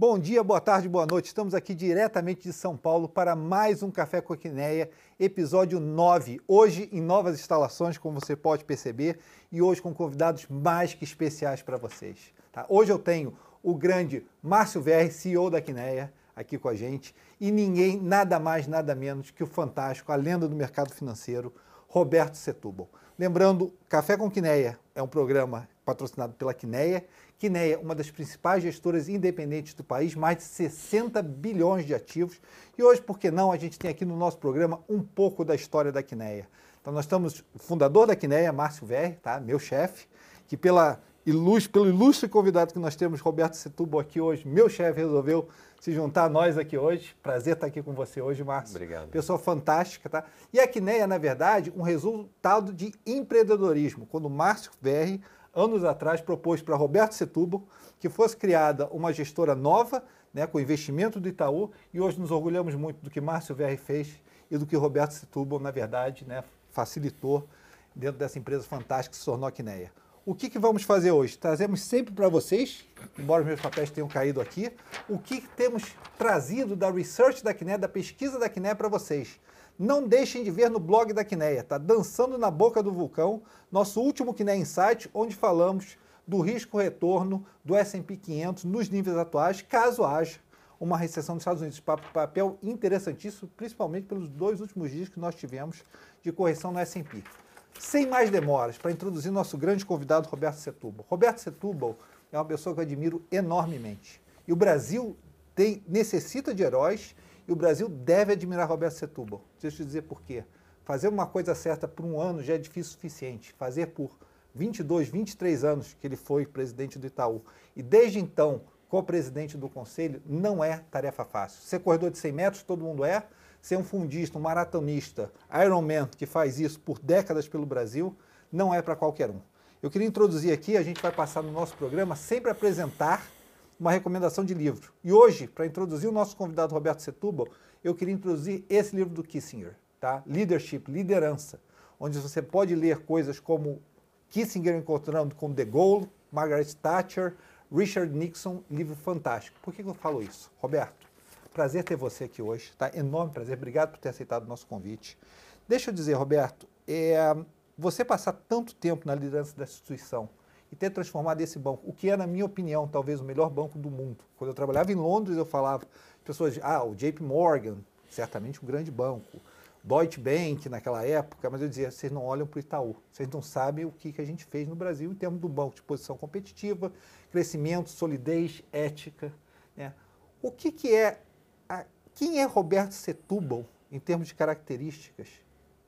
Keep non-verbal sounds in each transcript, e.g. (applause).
Bom dia, boa tarde, boa noite. Estamos aqui diretamente de São Paulo para mais um Café com Quineia, episódio 9. Hoje em novas instalações, como você pode perceber, e hoje com convidados mais que especiais para vocês. Tá? Hoje eu tenho o grande Márcio Verri, CEO da Quineia, aqui com a gente, e ninguém, nada mais, nada menos que o fantástico, a lenda do mercado financeiro, Roberto Setúbal. Lembrando, Café com Quineia é um programa patrocinado pela Quineia. Quineia, uma das principais gestoras independentes do país, mais de 60 bilhões de ativos. E hoje, por que não, a gente tem aqui no nosso programa um pouco da história da Quineia. Então nós estamos, o fundador da Quineia, Márcio Verri, tá? meu chefe, que pela ilustre, pelo ilustre convidado que nós temos, Roberto Setúbal, aqui hoje, meu chefe resolveu se juntar a nós aqui hoje. Prazer estar aqui com você hoje, Márcio. Obrigado. Pessoa fantástica, tá? E a Quineia, na verdade, um resultado de empreendedorismo. Quando o Márcio Verri anos atrás, propôs para Roberto Setúbal que fosse criada uma gestora nova, né, com investimento do Itaú, e hoje nos orgulhamos muito do que Márcio Verri fez e do que Roberto Setúbal, na verdade, né, facilitou dentro dessa empresa fantástica que se tornou a Quineia. O que, que vamos fazer hoje? Trazemos sempre para vocês, embora os meus papéis tenham caído aqui, o que, que temos trazido da research da Quineia, da pesquisa da Quineia para vocês. Não deixem de ver no blog da Quineia, tá? Dançando na boca do vulcão, nosso último Quineia Insight, onde falamos do risco retorno do S&P 500 nos níveis atuais, caso haja uma recessão nos Estados Unidos. Papel interessantíssimo, principalmente pelos dois últimos dias que nós tivemos de correção no S&P. Sem mais demoras, para introduzir nosso grande convidado, Roberto Setúbal. Roberto Setúbal é uma pessoa que eu admiro enormemente. E o Brasil tem, necessita de heróis e o Brasil deve admirar Roberto Setúbal. Deixa eu te dizer por quê. Fazer uma coisa certa por um ano já é difícil o suficiente. Fazer por 22, 23 anos que ele foi presidente do Itaú e desde então co-presidente do conselho não é tarefa fácil. Ser corredor de 100 metros, todo mundo é. Ser um fundista, um maratonista, Ironman, que faz isso por décadas pelo Brasil, não é para qualquer um. Eu queria introduzir aqui, a gente vai passar no nosso programa sempre apresentar uma recomendação de livro. E hoje, para introduzir o nosso convidado Roberto Setúbal, eu queria introduzir esse livro do Kissinger, tá? Leadership, liderança, onde você pode ler coisas como Kissinger encontrando com De Gaulle, Margaret Thatcher, Richard Nixon, livro fantástico. Por que eu falo isso? Roberto, prazer ter você aqui hoje, tá? Enorme prazer, obrigado por ter aceitado o nosso convite. Deixa eu dizer, Roberto, é, você passar tanto tempo na liderança da instituição, e ter transformado esse banco, o que é, na minha opinião, talvez o melhor banco do mundo. Quando eu trabalhava em Londres, eu falava, pessoas, ah, o JP Morgan, certamente um grande banco, Deutsche Bank naquela época, mas eu dizia, vocês não olham para o Itaú, vocês não sabem o que, que a gente fez no Brasil em termos do banco de posição competitiva, crescimento, solidez, ética. Né? O que, que é, a, quem é Roberto Setúbal em termos de características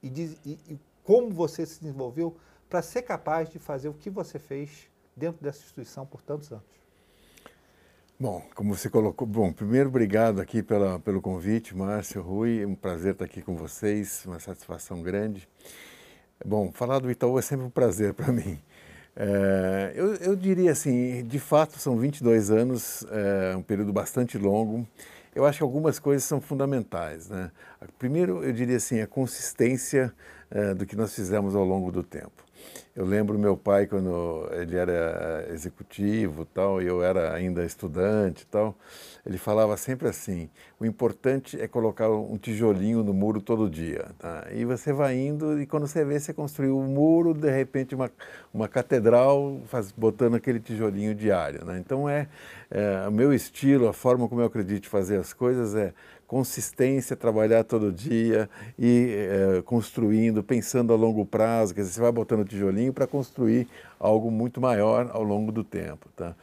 e, e, e como você se desenvolveu para ser capaz de fazer o que você fez dentro dessa instituição por tantos anos? Bom, como você colocou, bom, primeiro obrigado aqui pela, pelo convite, Márcio, Rui, é um prazer estar aqui com vocês, uma satisfação grande. Bom, falar do Itaú é sempre um prazer para (laughs) mim. É, eu, eu, diria assim, de fato são 22 anos, é um período bastante longo. Eu acho que algumas coisas são fundamentais. Né? Primeiro, eu diria assim, a consistência é, do que nós fizemos ao longo do tempo. Eu lembro meu pai quando ele era executivo tal e eu era ainda estudante tal, ele falava sempre assim: o importante é colocar um tijolinho no muro todo dia. Tá? E você vai indo e quando você vê você construiu um muro, de repente uma, uma catedral, faz, botando aquele tijolinho diário. Né? Então é, é o meu estilo, a forma como eu acredito fazer as coisas é consistência, trabalhar todo dia e é, construindo, pensando a longo prazo, quer dizer, você vai botando tijolinho para construir algo muito maior ao longo do tempo. Tá?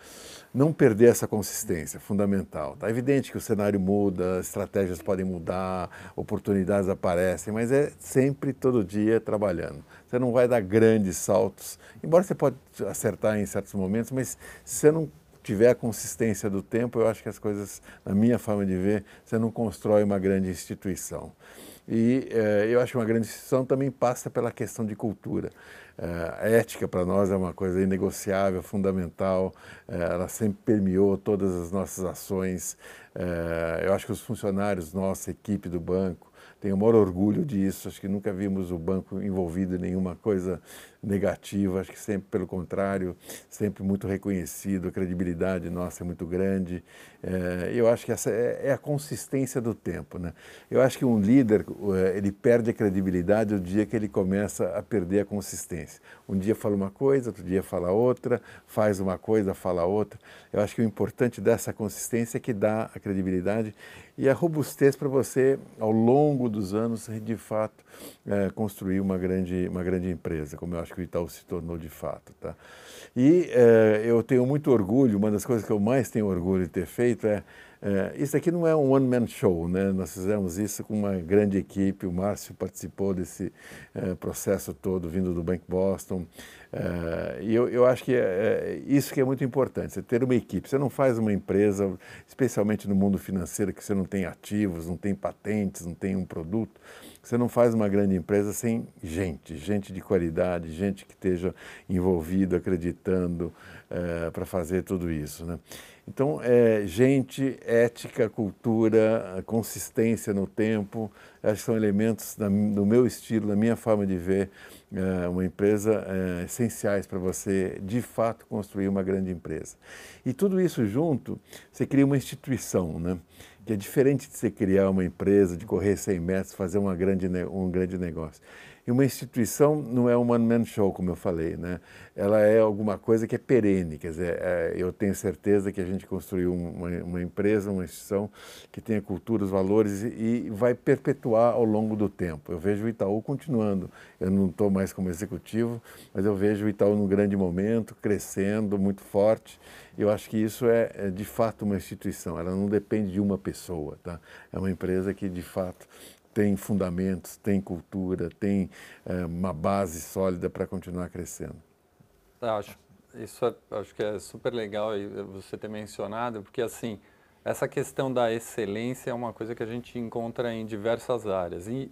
Não perder essa consistência, fundamental. Tá evidente que o cenário muda, estratégias podem mudar, oportunidades aparecem, mas é sempre, todo dia, trabalhando. Você não vai dar grandes saltos, embora você pode acertar em certos momentos, mas se você não tiver a consistência do tempo, eu acho que as coisas, na minha forma de ver, você não constrói uma grande instituição. E eh, eu acho que uma grande instituição também passa pela questão de cultura. Eh, a ética para nós é uma coisa inegociável, fundamental, eh, ela sempre permeou todas as nossas ações. eu acho que os funcionários, nossa equipe do banco, tenho o maior orgulho disso. Acho que nunca vimos o banco envolvido em nenhuma coisa negativa, acho que sempre pelo contrário, sempre muito reconhecido, a credibilidade nossa é muito grande. É, eu acho que essa é, é, a consistência do tempo. Né? Eu acho que um líder, é, ele perde a credibilidade o dia que ele começa a perder a consistência. Um dia fala uma coisa, outro dia fala outra, faz uma coisa, fala outra. Eu acho que o importante dessa consistência é que dá a credibilidade e a robustez para você, ao longo dos anos, de fato, é, construir uma grande, uma grande empresa, como eu acho que o Itaú se tornou de fato. Tá? E é, eu tenho muito orgulho, uma das coisas que eu mais tenho orgulho de ter feito é é, isso aqui não é um one-man show, né? Nós fizemos isso com uma grande equipe. O Márcio participou desse é, processo todo, vindo do Bank Boston. E eu, eu, acho que é, isso que é muito importante, você ter uma equipe. Você não faz uma empresa, especialmente no mundo financeiro, que você não tem ativos, não tem patentes, não tem um produto. Você não faz uma grande empresa sem gente, gente de qualidade, gente que esteja envolvida, acreditando é, para fazer tudo isso. Né? Então, é, gente, ética, cultura, consistência no tempo, acho que são elementos da, do meu estilo, da minha forma de ver é, uma empresa é, essenciais para você, de fato, construir uma grande empresa. E tudo isso junto, você cria uma instituição, né? Que é diferente de você criar uma empresa, de correr 100 metros, fazer uma grande, um grande negócio. E uma instituição não é um one-man show, como eu falei, né? Ela é alguma coisa que é perene, quer dizer, é, eu tenho certeza que a gente construiu uma, uma, empresa, uma instituição que tenha cultura, os valores e, e vai perpetuar ao longo do tempo. Eu vejo o Itaú continuando. Eu não estou mais como executivo, mas eu vejo o Itaú num grande momento, crescendo, muito forte. Eu acho que isso é, é de fato uma instituição. Ela não depende de uma pessoa, tá? É uma empresa que de fato tem fundamentos, tem cultura, tem é, uma base sólida para continuar crescendo. Acho, isso é, acho que é super legal você ter mencionado, porque assim, essa questão da excelência é uma coisa que a gente encontra em diversas áreas. E,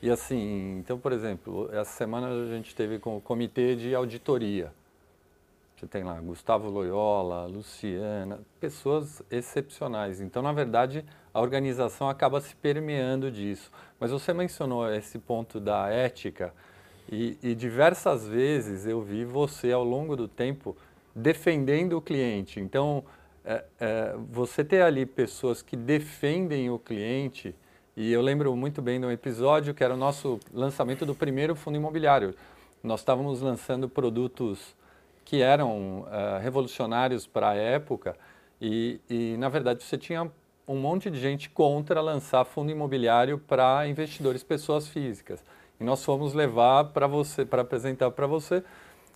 e assim, então, por exemplo, essa semana a gente teve com o comitê de auditoria. Você tem lá Gustavo Loyola, Luciana, pessoas excepcionais. Então, na verdade, a organização acaba se permeando disso. Mas você mencionou esse ponto da ética e, e diversas vezes eu vi você, ao longo do tempo, defendendo o cliente. Então, é, é, você ter ali pessoas que defendem o cliente, e eu lembro muito bem de um episódio que era o nosso lançamento do primeiro fundo imobiliário. Nós estávamos lançando produtos que eram uh, revolucionários para a época e, e, na verdade, você tinha um monte de gente contra lançar fundo imobiliário para investidores, pessoas físicas. E nós fomos levar para você, para apresentar para você.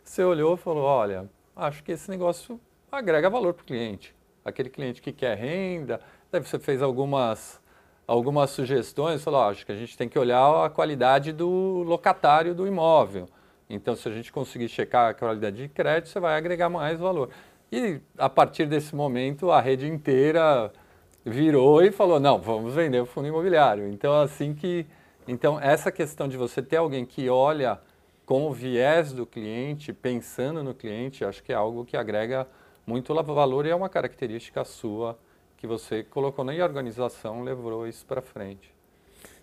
Você olhou e falou: olha, acho que esse negócio agrega valor para o cliente. Aquele cliente que quer renda, daí você fez algumas algumas sugestões, falou: oh, acho que a gente tem que olhar a qualidade do locatário do imóvel. Então, se a gente conseguir checar a qualidade de crédito, você vai agregar mais valor. E a partir desse momento, a rede inteira virou e falou: não, vamos vender o fundo imobiliário. Então, assim que. Então, essa questão de você ter alguém que olha com o viés do cliente, pensando no cliente, acho que é algo que agrega muito valor e é uma característica sua que você colocou na organização, levou isso para frente.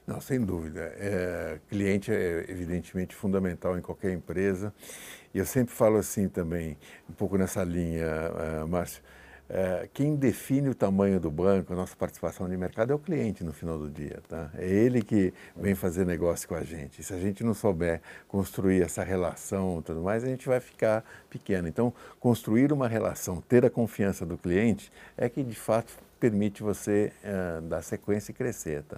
Não, sem dúvida. É, cliente é evidentemente fundamental em qualquer empresa. E eu sempre falo assim também, um pouco nessa linha, uh, Márcio. Uh, quem define o tamanho do banco, a nossa participação de mercado, é o cliente no final do dia. Tá? É ele que vem fazer negócio com a gente. E se a gente não souber construir essa relação tudo mais, a gente vai ficar pequeno. Então, construir uma relação, ter a confiança do cliente, é que de fato permite você uh, dar sequência e crescer. Tá?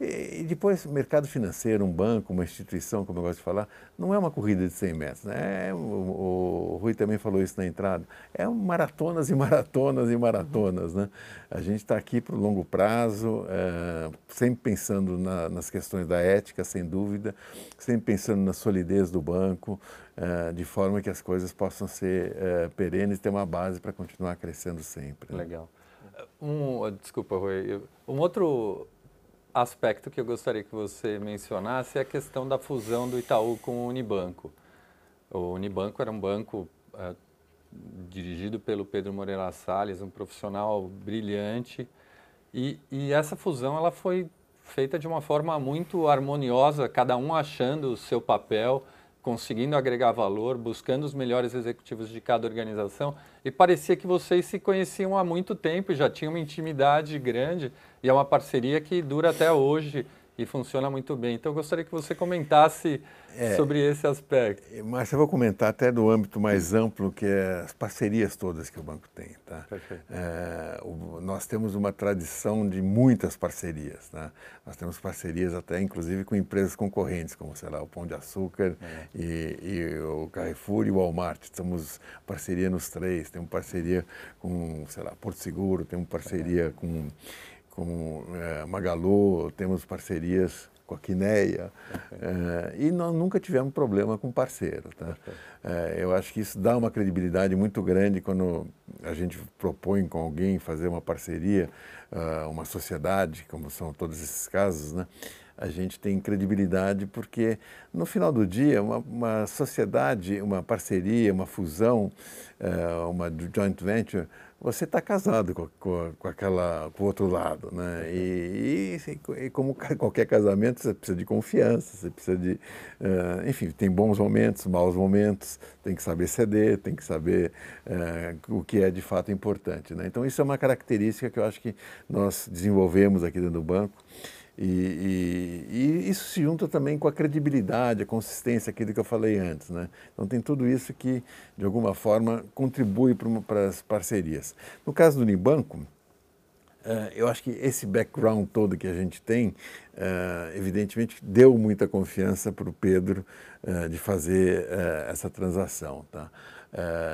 E, e, depois, mercado financeiro, um banco, uma instituição, como eu gosto de falar, não é uma corrida de 100 metros. Né? É, o, o, Rui também falou isso na entrada. É maratonas e maratonas e maratonas. Né? A gente está aqui para o longo prazo, uh, sempre pensando na, nas questões da ética, sem dúvida, sempre pensando na solidez do banco, uh, de forma que as coisas possam ser perenes e ter uma base para continuar crescendo sempre. Né? Legal. Um, desculpa, Rui. Um outro aspecto que eu gostaria que você mencionasse é a questão da fusão do Itaú com o Unibanco. O Unibanco era um banco é, dirigido pelo Pedro Moreira Salles, um profissional brilhante, e, e, essa fusão ela foi feita de uma forma muito harmoniosa, cada um achando o seu papel, conseguindo agregar valor, buscando os melhores executivos de cada organização. E parecia que vocês se conheciam há muito tempo, já tinham uma intimidade grande e é uma parceria que dura até hoje e funciona muito bem. Então, eu gostaria que você comentasse é, sobre esse aspecto. Mas eu vou comentar até do âmbito mais amplo, que é as parcerias todas que o banco tem. Tá? É, o, nós temos uma tradição de muitas parcerias. Tá? Nós temos parcerias até, inclusive, com empresas concorrentes, como, sei lá, o Pão de Açúcar é. e, e, o Carrefour e o Walmart. Temos parceria nos três. Temos parceria com, sei lá, Porto Seguro, temos parceria com com é, Magalu, temos parcerias com a Quineia, é, e nós nunca tivemos problema com parceiro. Tá? É, eu acho que isso dá uma credibilidade muito grande quando a gente propõe com alguém fazer uma parceria, uh, uma sociedade, como são todos esses casos, né? a gente tem credibilidade porque, no final do dia, uma, uma sociedade, uma parceria, uma fusão, uh, uma joint venture, você está casado com, com, com, aquela, com o outro lado, né? E, e, e, como qualquer casamento, você precisa de confiança, você precisa de, uh, enfim, tem bons momentos, maus momentos, tem que saber ceder, tem que saber uh, o que é de fato importante, né? Então isso é uma característica que eu acho que nós desenvolvemos aqui dentro do banco e, e, e, isso se junta também com a credibilidade, a consistência, aquilo que eu falei antes. Né? Então, tem tudo isso que, de alguma forma, contribui para as parcerias. No caso do Unibanco, uh, eu acho que esse background todo que a gente tem, uh, evidentemente, deu muita confiança para o Pedro uh, de fazer essa transação. Tá?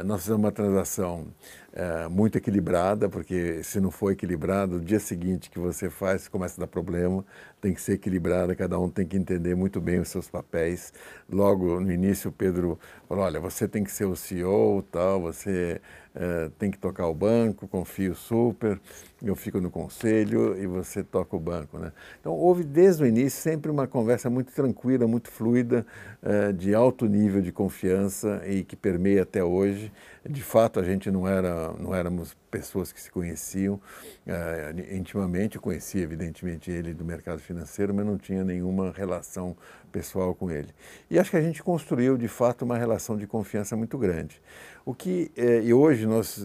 Nós fizemos uma transação é, muito equilibrada, porque se não for equilibrado, o dia seguinte que você faz, começa a dar problema, tem que ser equilibrada, cada um tem que entender muito bem os seus papéis. Logo no início, o Pedro falou, olha, você tem que ser o CEO, tal, você é, tem que tocar o banco, confio super, eu fico no conselho e você toca o banco. Né? Então, houve desde o início sempre uma conversa muito tranquila, muito fluida, é, de alto nível de confiança e que permeia até hoje. De fato, a gente não era, não éramos pessoas que se conheciam uh, intimamente. Eu conhecia, evidentemente, ele do mercado financeiro, mas não tinha nenhuma relação pessoal com ele. E acho que a gente construiu, de fato, uma relação de confiança muito grande. O que, eh, e hoje, nós,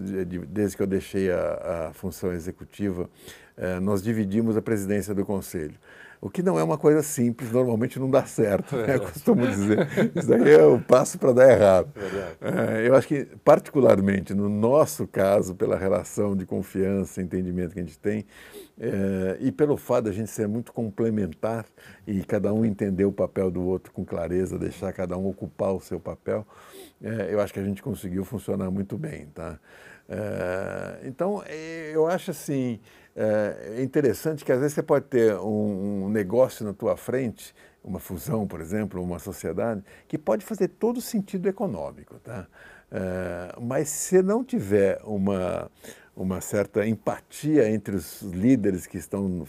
desde que eu deixei a, a função executiva, eh, nós dividimos a presidência do conselho. O que não é uma coisa simples, normalmente não dá certo, né? eu costumo dizer. Isso daí é o passo para dar errado. É, eu acho que, particularmente no nosso caso, pela relação de confiança e entendimento que a gente tem, é, e pelo fato de a gente ser muito complementar e cada um entender o papel do outro com clareza, deixar cada um ocupar o seu papel, é, eu acho que a gente conseguiu funcionar muito bem. Tá? É, então, é, eu acho assim é interessante que às vezes você pode ter um, um negócio na tua frente, uma fusão, por exemplo, uma sociedade, que pode fazer todo sentido econômico, tá? É, mas se não tiver uma, uma certa empatia entre os líderes que estão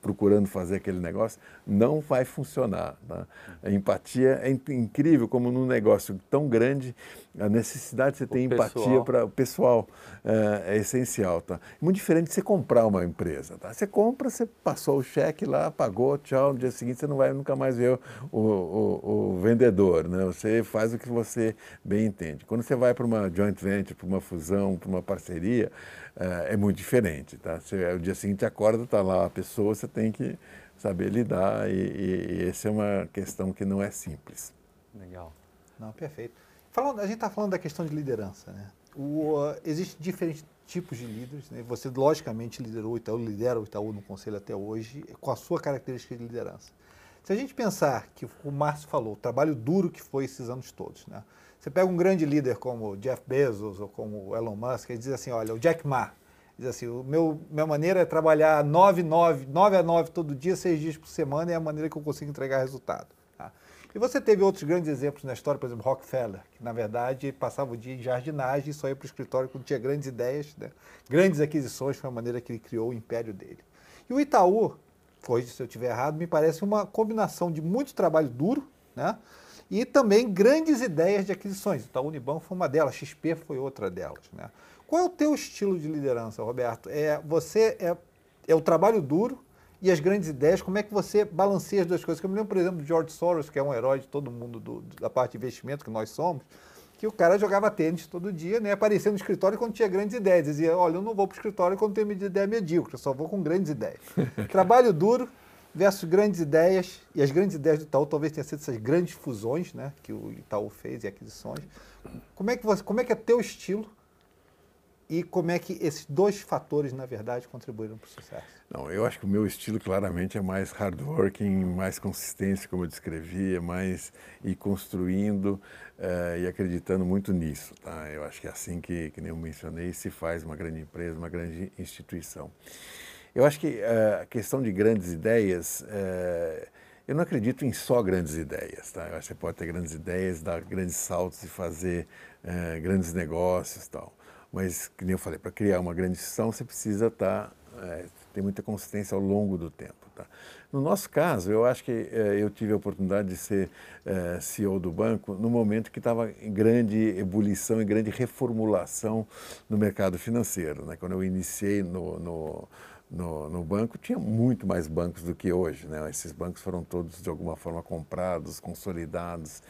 procurando fazer aquele negócio, não vai funcionar. Tá? A empatia é incrível como num negócio tão grande, a necessidade de você ter empatia para o pessoal é, é, essencial. Tá? Muito diferente de você comprar uma empresa. Tá? Você compra, você passou o cheque lá, pagou, tchau, no dia seguinte você não vai nunca mais ver o, o, o vendedor. Né? Você faz o que você bem entende. Quando você vai para uma joint venture, para uma fusão, para uma parceria, é, é, muito diferente. Tá? Você, o dia seguinte acorda, está lá a pessoa, você tem que saber lidar e, e, e essa é uma questão que não é simples. Legal. Não, perfeito. Falando, a gente está falando da questão de liderança, né? O, uh, Existem diferentes tipos de líderes, né? Você logicamente liderou o Itaú, lidera o Itaú no conselho até hoje, com a sua característica de liderança. Se a gente pensar que o Márcio falou, o trabalho duro que foi esses anos todos, né? Você pega um grande líder como Jeff Bezos ou como Elon Musk e diz assim, olha, o Jack Ma, diz assim, o meu, minha maneira é trabalhar 9, 9, 9 a 9 todo dia, seis dias por semana, é a maneira que eu consigo entregar resultado. E você teve outros grandes exemplos na história, por exemplo, Rockefeller, que na verdade passava o dia em jardinagem e só ia para o escritório quando tinha grandes ideias, né? grandes aquisições, foi a maneira que ele criou o império dele. E o Itaú, foi, se eu estiver errado, me parece uma combinação de muito trabalho duro, né? e também grandes ideias de aquisições. Então, a Unibanco foi uma delas, XP foi outra delas. Né? Qual é o teu estilo de liderança, Roberto? É, você é, é o trabalho duro, e as grandes ideias, como é que você balanceia as duas coisas? Eu me lembro, por exemplo, de George Soros, que é um herói de todo mundo do, da parte de investimento que nós somos, que o cara jogava tênis todo dia, né? Aparecia no escritório quando tinha grandes ideias. Dizia, olha, eu não vou para o escritório quando tenho ideia medíocre, eu só vou com grandes ideias. (laughs) Trabalho duro versus grandes ideias, e as grandes ideias do Itaú talvez tenham sido essas grandes fusões, né? Que o Itaú fez e aquisições. Como é que, você, como é, que é teu estilo e como é que esses dois fatores, na verdade, contribuíram para o sucesso? Não, eu acho que o meu estilo claramente é mais hardworking, mais consistência, como eu descrevi, é mais ir construindo uh, e acreditando muito nisso. Tá? Eu acho que é assim que, que nem eu mencionei, se faz uma grande empresa, uma grande instituição. Eu acho que uh, a questão de grandes ideias, uh, eu não acredito em só grandes ideias. Tá? Eu acho que você pode ter grandes ideias, dar grandes saltos e fazer grandes negócios tal. Mas, como eu falei, para criar uma grande instituição, você precisa estar, tá, é, ter muita consistência ao longo do tempo. Tá? No nosso caso, eu acho que é, eu tive a oportunidade de ser é, CEO do banco no momento que estava em grande ebulição e grande reformulação no mercado financeiro. Né? Quando eu iniciei no, no no, no, banco, tinha muito mais bancos do que hoje. Né? Esses bancos foram todos, de alguma forma, comprados, consolidados.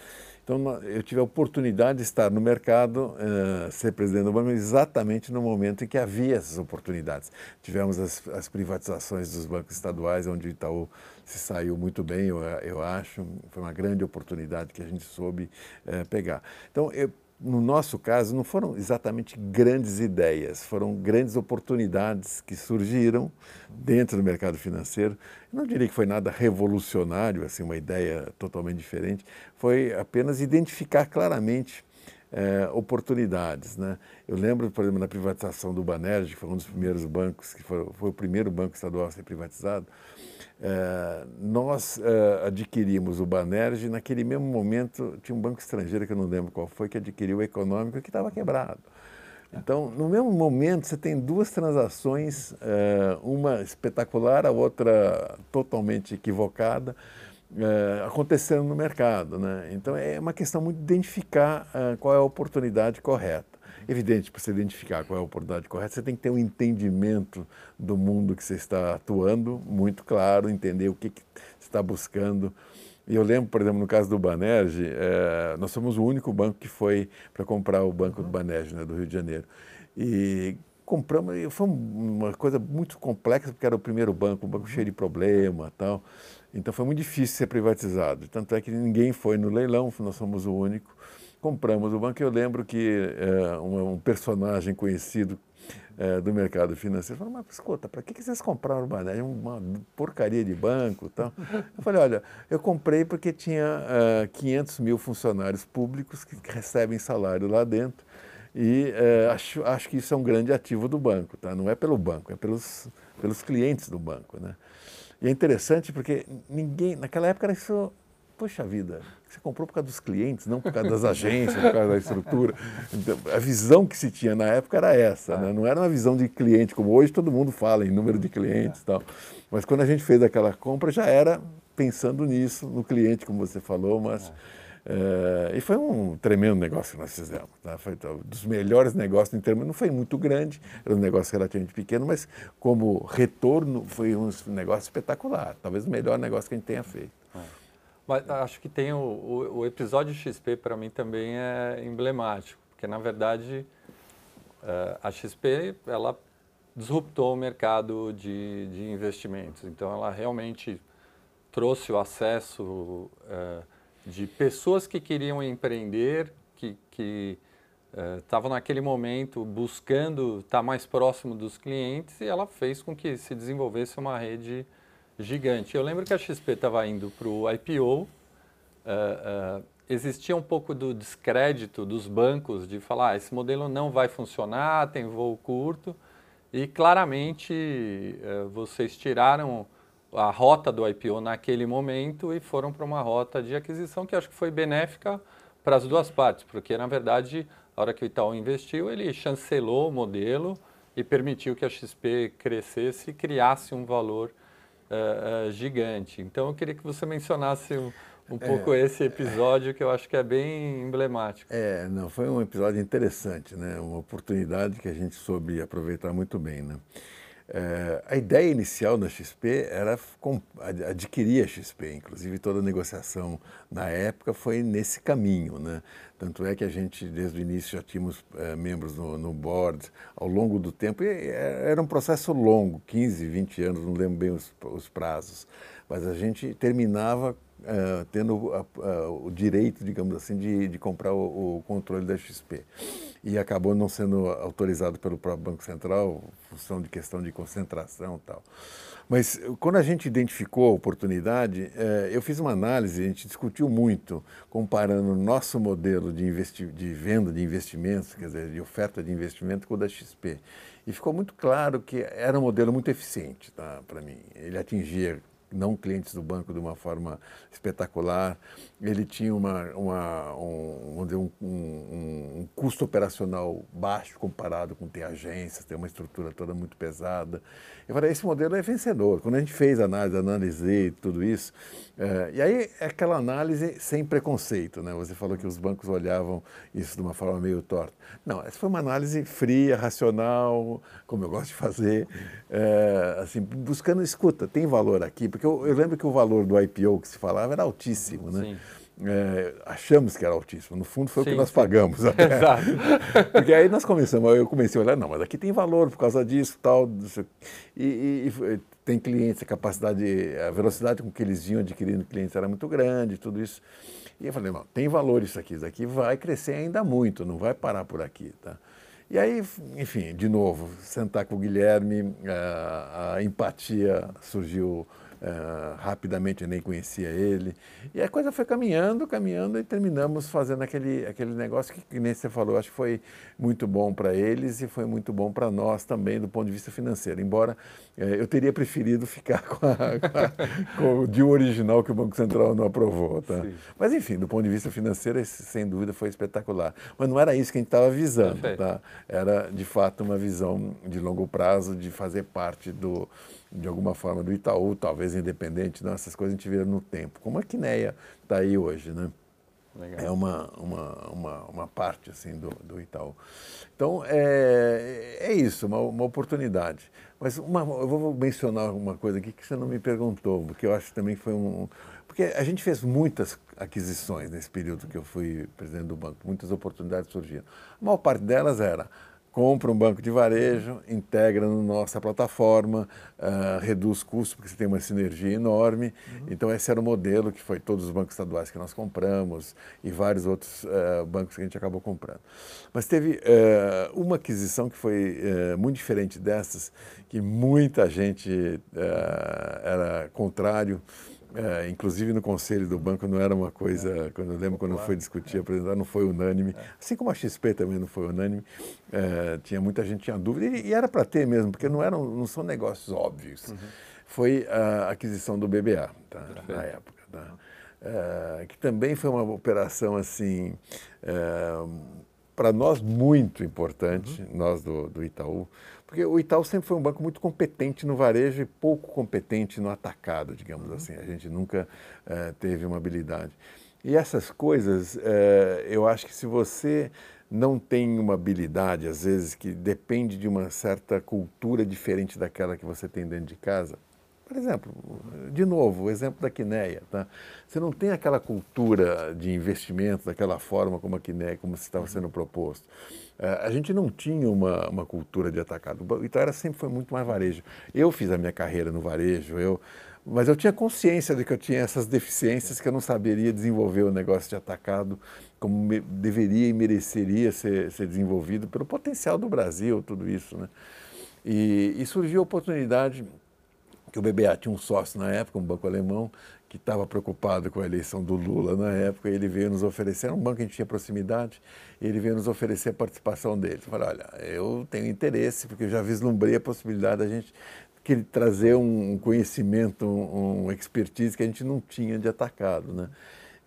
Então, eu tive a oportunidade de estar no mercado, uh, ser presidente do banco, exatamente no momento em que havia essas oportunidades. Tivemos as, as privatizações dos bancos estaduais, onde o Itaú se saiu muito bem, eu, eu acho. Foi uma grande oportunidade que a gente soube uh, pegar. Então, eu, no nosso caso, não foram exatamente grandes ideias, foram grandes oportunidades que surgiram dentro do mercado financeiro. Eu não diria que foi nada revolucionário, assim, uma ideia totalmente diferente, foi apenas identificar claramente é, oportunidades. Né? Eu lembro, por exemplo, na privatização do Banerj, que foi um dos primeiros bancos, que foi, foi o primeiro banco estadual a ser privatizado, nós é, adquirimos o Banerj naquele mesmo momento tinha um banco estrangeiro, que eu não lembro qual foi, que adquiriu o Econômico que estava quebrado. Então, no mesmo momento, você tem duas transações, é, uma espetacular, a outra totalmente equivocada, é, acontecendo no mercado. Né? Então, é uma questão muito de identificar é, qual é a oportunidade correta. Evidente, para você identificar qual é a oportunidade correta, você tem que ter um entendimento do mundo que você está atuando, muito claro, entender o que, que você está buscando. E eu lembro, por exemplo, no caso do Banerj, é, nós somos o único banco que foi para comprar o banco do Banerj, né, do Rio de Janeiro. E compramos, e foi uma coisa muito complexa, porque era o primeiro banco, um banco cheio de problema tal. Então foi muito difícil ser privatizado. Tanto é que ninguém foi no leilão, nós somos o único compramos o banco. Eu lembro que é, um, um, personagem conhecido é, do mercado financeiro falou, mas escuta, para que, que vocês compraram o Bané? É uma porcaria de banco tal. Eu falei, olha, eu comprei porque tinha é, 500 mil funcionários públicos que recebem salário lá dentro e acho, acho que isso é um grande ativo do banco, tá? não é pelo banco, é pelos, pelos clientes do banco. Né? E é interessante porque ninguém, naquela época era isso Poxa vida, você comprou por causa dos clientes, não por causa das agências, por causa da estrutura. Então, a visão que se tinha na época era essa, né? não era uma visão de cliente, como hoje todo mundo fala em número de clientes e tal. Mas quando a gente fez aquela compra, já era pensando nisso, no cliente, como você falou, mas... É, e foi um tremendo negócio que nós fizemos. Tá? Foi um dos melhores negócios em termos, não foi muito grande, era um negócio relativamente pequeno, mas como retorno foi um negócio espetacular, talvez o melhor negócio que a gente tenha feito. Mas acho que tem o, o, o episódio XP para mim também é emblemático, porque na verdade uh, a XP ela disruptou o mercado de, de investimentos. Então ela realmente trouxe o acesso uh, de pessoas que queriam empreender, que, que estavam naquele momento buscando estar mais próximo dos clientes e ela fez com que se desenvolvesse uma rede gigante. Eu lembro que a XP estava indo para o IPO, uh, uh, existia um pouco do descrédito dos bancos de falar, ah, esse modelo não vai funcionar, tem voo curto, e claramente uh, vocês tiraram a rota do IPO naquele momento e foram para uma rota de aquisição que acho que foi benéfica para as duas partes, porque na verdade, a hora que o Itaú investiu, ele chancelou o modelo e permitiu que a XP crescesse e criasse um valor uh, uh, gigante. Então eu queria que você mencionasse um, um é, pouco esse episódio que eu acho que é bem emblemático. É, não, foi um episódio interessante, né? Uma oportunidade que a gente soube aproveitar muito bem, né? É, a ideia inicial da XP era adquirir a XP, inclusive toda a negociação na época foi nesse caminho. Né? Tanto é que a gente, desde o início, já tínhamos é, membros no, no, board ao longo do tempo. E é, era um processo longo 15, 20 anos, não lembro bem os, os prazos. Mas a gente terminava uh, tendo uh, o direito, digamos assim, de, de comprar o, o, controle da XP. E acabou não sendo autorizado pelo próprio Banco Central, função de questão de concentração e tal. Mas quando a gente identificou a oportunidade, uh, eu fiz uma análise, a gente discutiu muito, comparando o nosso modelo de, de venda de investimentos, quer dizer, de oferta de investimento com o da XP. E ficou muito claro que era um modelo muito eficiente tá, para mim. Ele atingia não clientes do banco de uma forma espetacular. Ele tinha uma, uma um, um, um, um, custo operacional baixo comparado com ter agências, ter uma estrutura toda muito pesada. Eu falei, esse modelo é vencedor. Quando a gente fez a análise, analisei tudo isso, é, e aí é aquela análise sem preconceito, né? Você falou que os bancos olhavam isso de uma forma meio torta. Não, essa foi uma análise fria, racional, como eu gosto de fazer, é, assim, buscando escuta, tem valor aqui, porque eu, eu, lembro que o valor do IPO que se falava era altíssimo, né? Sim. É, achamos que era altíssimo. No fundo, foi sim, o que nós sim. pagamos. (laughs) Exato. (laughs) Porque aí nós começamos, eu comecei a olhar, não, mas aqui tem valor por causa disso tal. E, e, e tem clientes, a capacidade, a velocidade com que eles iam adquirindo clientes era muito grande, tudo isso. E eu falei, não, tem valor isso aqui, isso aqui vai crescer ainda muito, não vai parar por aqui, tá? E aí, enfim, de novo, sentar com o Guilherme, a, a empatia surgiu Uh, rapidamente eu nem conhecia ele. E a coisa foi caminhando, caminhando e terminamos fazendo aquele, aquele negócio que, que nem você falou, acho que foi muito bom para eles e foi muito bom para nós também do ponto de vista financeiro. Embora uh, eu teria preferido ficar com, a, (laughs) com, a, com, o deal original que o Banco Central não aprovou. Tá? Mas enfim, do ponto de vista financeiro, esse, sem dúvida foi espetacular. Mas não era isso que a gente estava visando. Tá? Era de fato uma visão de longo prazo de fazer parte do de alguma forma, do Itaú, talvez independente, não, essas coisas a gente vira no tempo. Como a Quineia está aí hoje, né? Legal. É uma, uma, uma, uma, parte assim do, do Itaú. Então, é, é isso, uma, uma oportunidade. Mas uma, eu vou mencionar uma coisa aqui que você não me perguntou, porque eu acho que também foi um. Porque a gente fez muitas aquisições nesse período que eu fui presidente do banco, muitas oportunidades surgiram. A maior parte delas era compra um banco de varejo, integra na nossa plataforma, uh, reduz custos, porque você tem uma sinergia enorme. Uhum. Então, esse era o modelo que foi todos os bancos estaduais que nós compramos e vários outros uh, bancos que a gente acabou comprando. Mas teve uh, uma aquisição que foi muito diferente dessas, que muita gente era contrário. É, inclusive no conselho do banco não era uma coisa, é. quando eu lembro quando foi discutir, é. apresentar, não foi unânime, é. assim como a XP também não foi unânime, é, tinha muita gente tinha dúvida e, e era para ter mesmo, porque não eram, não são negócios óbvios. Uhum. Foi a aquisição do BBA tá, na época, tá? É, que também foi uma operação assim para nós muito importante, uhum. nós do, do Itaú, porque o Itaú sempre foi um banco muito competente no varejo e pouco competente no atacado, digamos uhum. assim. A gente nunca uh, teve uma habilidade. E essas coisas, uh, eu acho que se você não tem uma habilidade, às vezes, que depende de uma certa cultura diferente daquela que você tem dentro de casa, por exemplo, de novo, o exemplo da Quineia. Tá? Você não tem aquela cultura de investimento daquela forma como a Quineia, como estava sendo proposto. É, a gente não tinha uma, uma cultura de atacado. O Itaera sempre foi muito mais varejo. Eu fiz a minha carreira no varejo, eu, mas eu tinha consciência de que eu tinha essas deficiências que eu não saberia desenvolver o negócio de atacado como deveria e mereceria ser, ser desenvolvido pelo potencial do Brasil, tudo isso. Né? E, e surgiu a oportunidade que o BBA tinha um sócio na época, um banco alemão, que estava preocupado com a eleição do Lula na época, ele veio nos oferecer, era um banco que a gente tinha proximidade, ele veio nos oferecer a participação dele. Eu falei, olha, eu tenho interesse, porque eu já vislumbrei a possibilidade da gente que trazer um conhecimento, um, um expertise que a gente não tinha de atacado, né?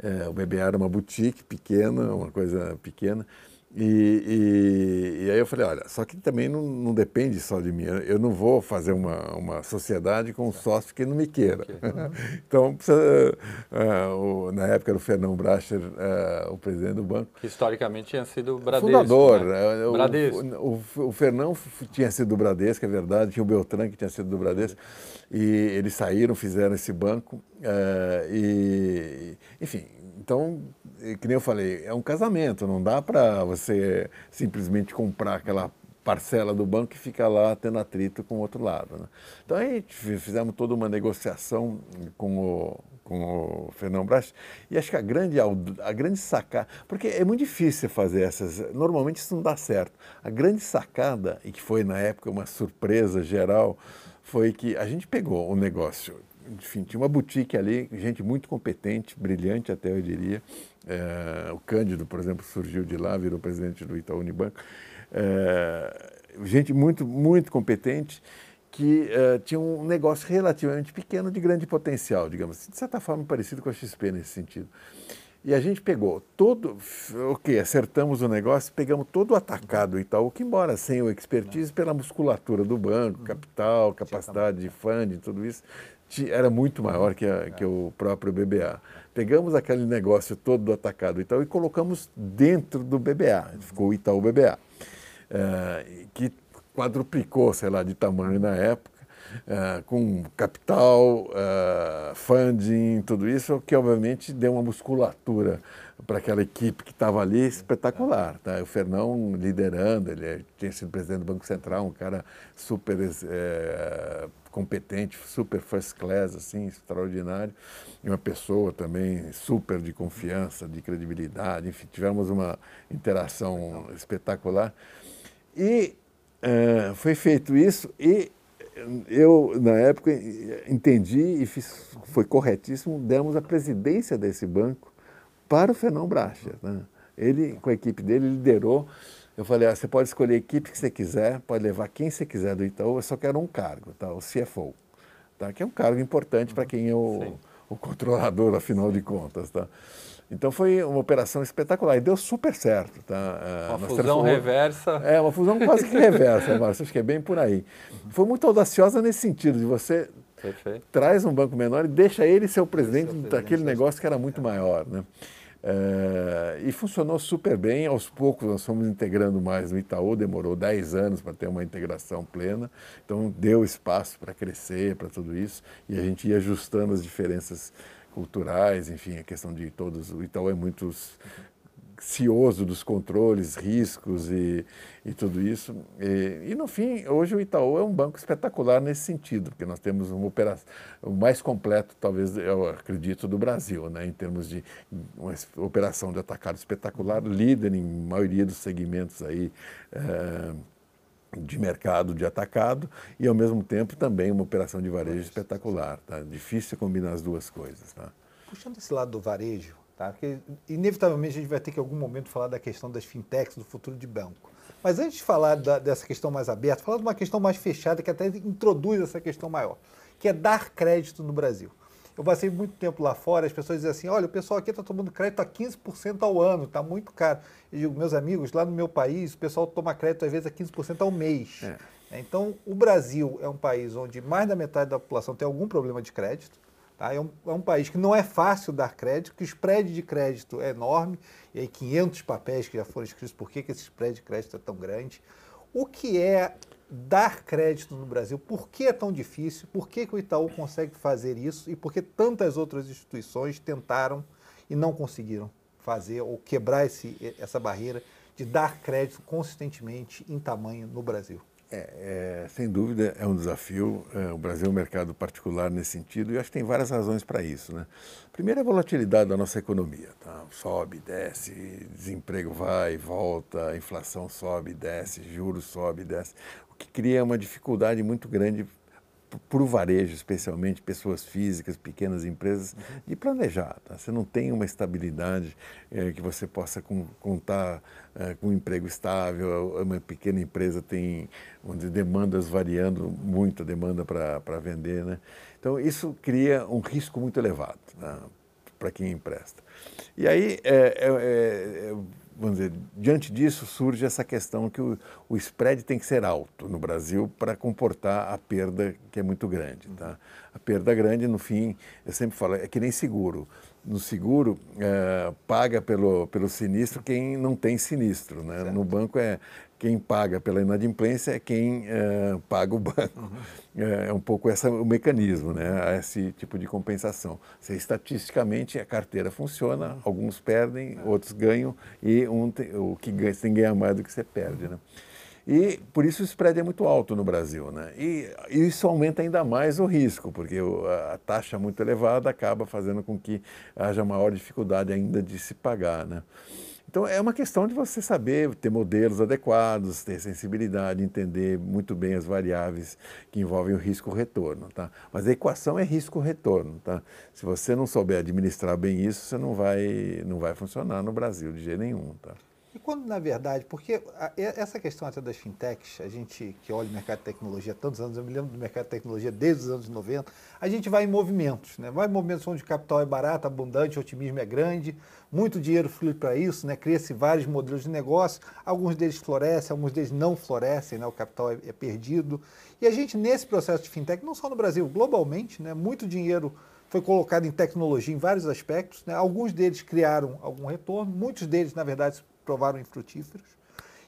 É, o BBA era uma boutique pequena, uma coisa pequena, E, e, e, aí eu falei, olha, só que também não, não, depende só de mim. Eu não vou fazer uma, uma sociedade com um sócio que não me queira. (laughs) Então, precisa, uh, o, na época era o Fernão Bracher, uh, o presidente do banco. Que historicamente tinha sido o Bradesco. Fundador. Né? O, Bradesco. O, o, o, Fernão tinha sido do Bradesco, é verdade. Tinha o Beltrán que tinha sido do Bradesco. E eles saíram, fizeram esse banco. Uh, e, enfim, então, que nem eu falei, é um casamento, não dá para você simplesmente comprar aquela parcela do banco e ficar lá tendo atrito com o outro lado. Né? Então, aí fizemos toda uma negociação com o, com o Fernão Brás e acho que a grande, a grande sacada, porque é muito difícil fazer essas, normalmente isso não dá certo. A grande sacada, e que foi na época uma surpresa geral, foi que a gente pegou o negócio enfim, tinha uma boutique ali, gente muito competente, brilhante até eu diria. É, o Cândido, por exemplo, surgiu de lá, virou presidente do Itaú Unibanco. É, gente muito, muito competente que é, tinha um negócio relativamente pequeno de grande potencial, digamos assim, de certa forma parecido com a XP nesse sentido. E a gente pegou todo, ok, acertamos o negócio, pegamos todo o atacado do Itaú, que embora sem o expertise, pela musculatura do banco, capital, capacidade de funding, tudo isso, era muito maior que, a, que o próprio BBA. Pegamos aquele negócio todo do atacado Itaú e colocamos dentro do BBA, ficou o Itaú BBA, é, que quadruplicou, sei lá, de tamanho na época, é, com capital, é, funding, tudo isso, que obviamente deu uma musculatura para aquela equipe que estava ali espetacular. Tá? O Fernão liderando, ele tinha sido presidente do Banco Central, um cara super é, competente, super first class, assim, extraordinário, e uma pessoa também super de confiança, de credibilidade, enfim, tivemos uma interação espetacular. E uh, foi feito isso e eu, na época, entendi e fiz, foi corretíssimo, demos a presidência desse banco para o Fernão Bracha. Né? Ele, com a equipe dele, liderou eu falei, ah, você pode escolher a equipe que você quiser, pode levar quem você quiser do Itaú, eu só quero um cargo, tá? o CFO, tá? que é um cargo importante para quem é o, o, controlador, afinal de contas. Tá? Então foi uma operação espetacular e deu super certo. Tá? É, uma fusão reversa. É, uma fusão quase que (laughs) reversa, Márcio, acho que é bem por aí. Foi muito audaciosa nesse sentido, de você Perfeito. traz um banco menor e deixa ele ser o presidente daquele negócio que era muito maior. Né? É, e funcionou super bem. Aos poucos nós fomos integrando mais no Itaú, demorou 10 anos para ter uma integração plena, então deu espaço para crescer, para tudo isso, e a gente ia ajustando as diferenças culturais, enfim, a questão de todos. O Itaú é muito cioso dos controles, riscos e, e tudo isso. E, e, no fim, hoje o Itaú é um banco espetacular nesse sentido, porque nós temos uma operação o mais completo, talvez eu acredito, do Brasil, né, em termos de uma operação de atacado espetacular, líder em maioria dos segmentos aí. É, de mercado de atacado e ao mesmo tempo também uma operação de varejo espetacular, tá? Difícil combinar as duas coisas, tá? Puxando esse lado do varejo, Tá? Porque, inevitavelmente, a gente vai ter que, em algum momento, falar da questão das fintechs, do futuro de banco. Mas antes de falar da, dessa questão mais aberta, falar de uma questão mais fechada, que até introduz essa questão maior, que é dar crédito no Brasil. Eu passei muito tempo lá fora, as pessoas dizem assim, olha, o pessoal aqui está tomando crédito a 15% ao ano, está muito caro. Eu digo, meus amigos, lá no meu país, o pessoal toma crédito às vezes a 15% ao mês. É. Então, o Brasil é um país onde mais da metade da população tem algum problema de crédito. Tá? É, um, é, um, país que não é fácil dar crédito, que o spread de crédito é enorme, e aí 500 papéis que já foram escritos, por que, que esse spread de crédito é tão grande? O que é dar crédito no Brasil? Por que é tão difícil? Por que, que o Itaú consegue fazer isso? E por que tantas outras instituições tentaram e não conseguiram fazer ou quebrar esse, essa barreira de dar crédito consistentemente em tamanho no Brasil? É, é, sem dúvida é um desafio. É, o Brasil é um mercado particular nesse sentido e acho que tem várias razões para isso. Né? Primeiro, é a volatilidade da nossa economia. Tá? Sobe, desce, desemprego vai, volta, inflação sobe, desce, juros sobe, desce, o que cria uma dificuldade muito grande para o varejo, especialmente pessoas físicas, pequenas empresas, uhum. de planejar. Tá? Você não tem uma estabilidade é, que você possa com, contar é, com um emprego estável. Uma pequena empresa tem onde demandas variando muito, a demanda para vender. Né? Então, isso cria um risco muito elevado tá? para quem empresta. E aí, é, é, é vamos dizer, diante disso surge essa questão que o, o spread tem que ser alto no Brasil para comportar a perda que é muito grande. Tá? A perda grande, no fim, eu sempre falo, é que nem seguro. No seguro, é, paga pelo, pelo sinistro quem não tem sinistro. Né? No banco é quem paga pela inadimplência é quem é, paga o banco. Uhum. (laughs) É, é, um pouco esse o mecanismo, né? esse tipo de compensação. Se estatisticamente a carteira funciona, uhum. alguns perdem, outros ganham e um tem, o que ganha, você tem que ganhar mais do que você perde. Né? E por isso o spread é muito alto no Brasil. Né? E isso aumenta ainda mais o risco, porque a taxa muito elevada acaba fazendo com que haja maior dificuldade ainda de se pagar. Né? Então é uma questão de você saber ter modelos adequados, ter sensibilidade, entender muito bem as variáveis que envolvem o risco-retorno, tá? Mas a equação é risco-retorno, tá? Se você não souber administrar bem isso, você não vai, não vai funcionar no Brasil de jeito nenhum, tá? E quando, na verdade, porque a, essa questão até das fintechs, a gente que olha o mercado de tecnologia há tantos anos, eu me lembro do mercado de tecnologia desde os anos 90, a gente vai em movimentos, né? vai em movimentos onde o capital é barato, abundante, o otimismo é grande, muito dinheiro flui para isso, né? cria-se vários modelos de negócio, alguns deles florescem, alguns deles não florescem, né? o capital é, é perdido. E a gente, nesse processo de fintech, não só no Brasil, globalmente, né? muito dinheiro foi colocado em tecnologia em vários aspectos, né? alguns deles criaram algum retorno, muitos deles, na verdade, provaram infrutíferos.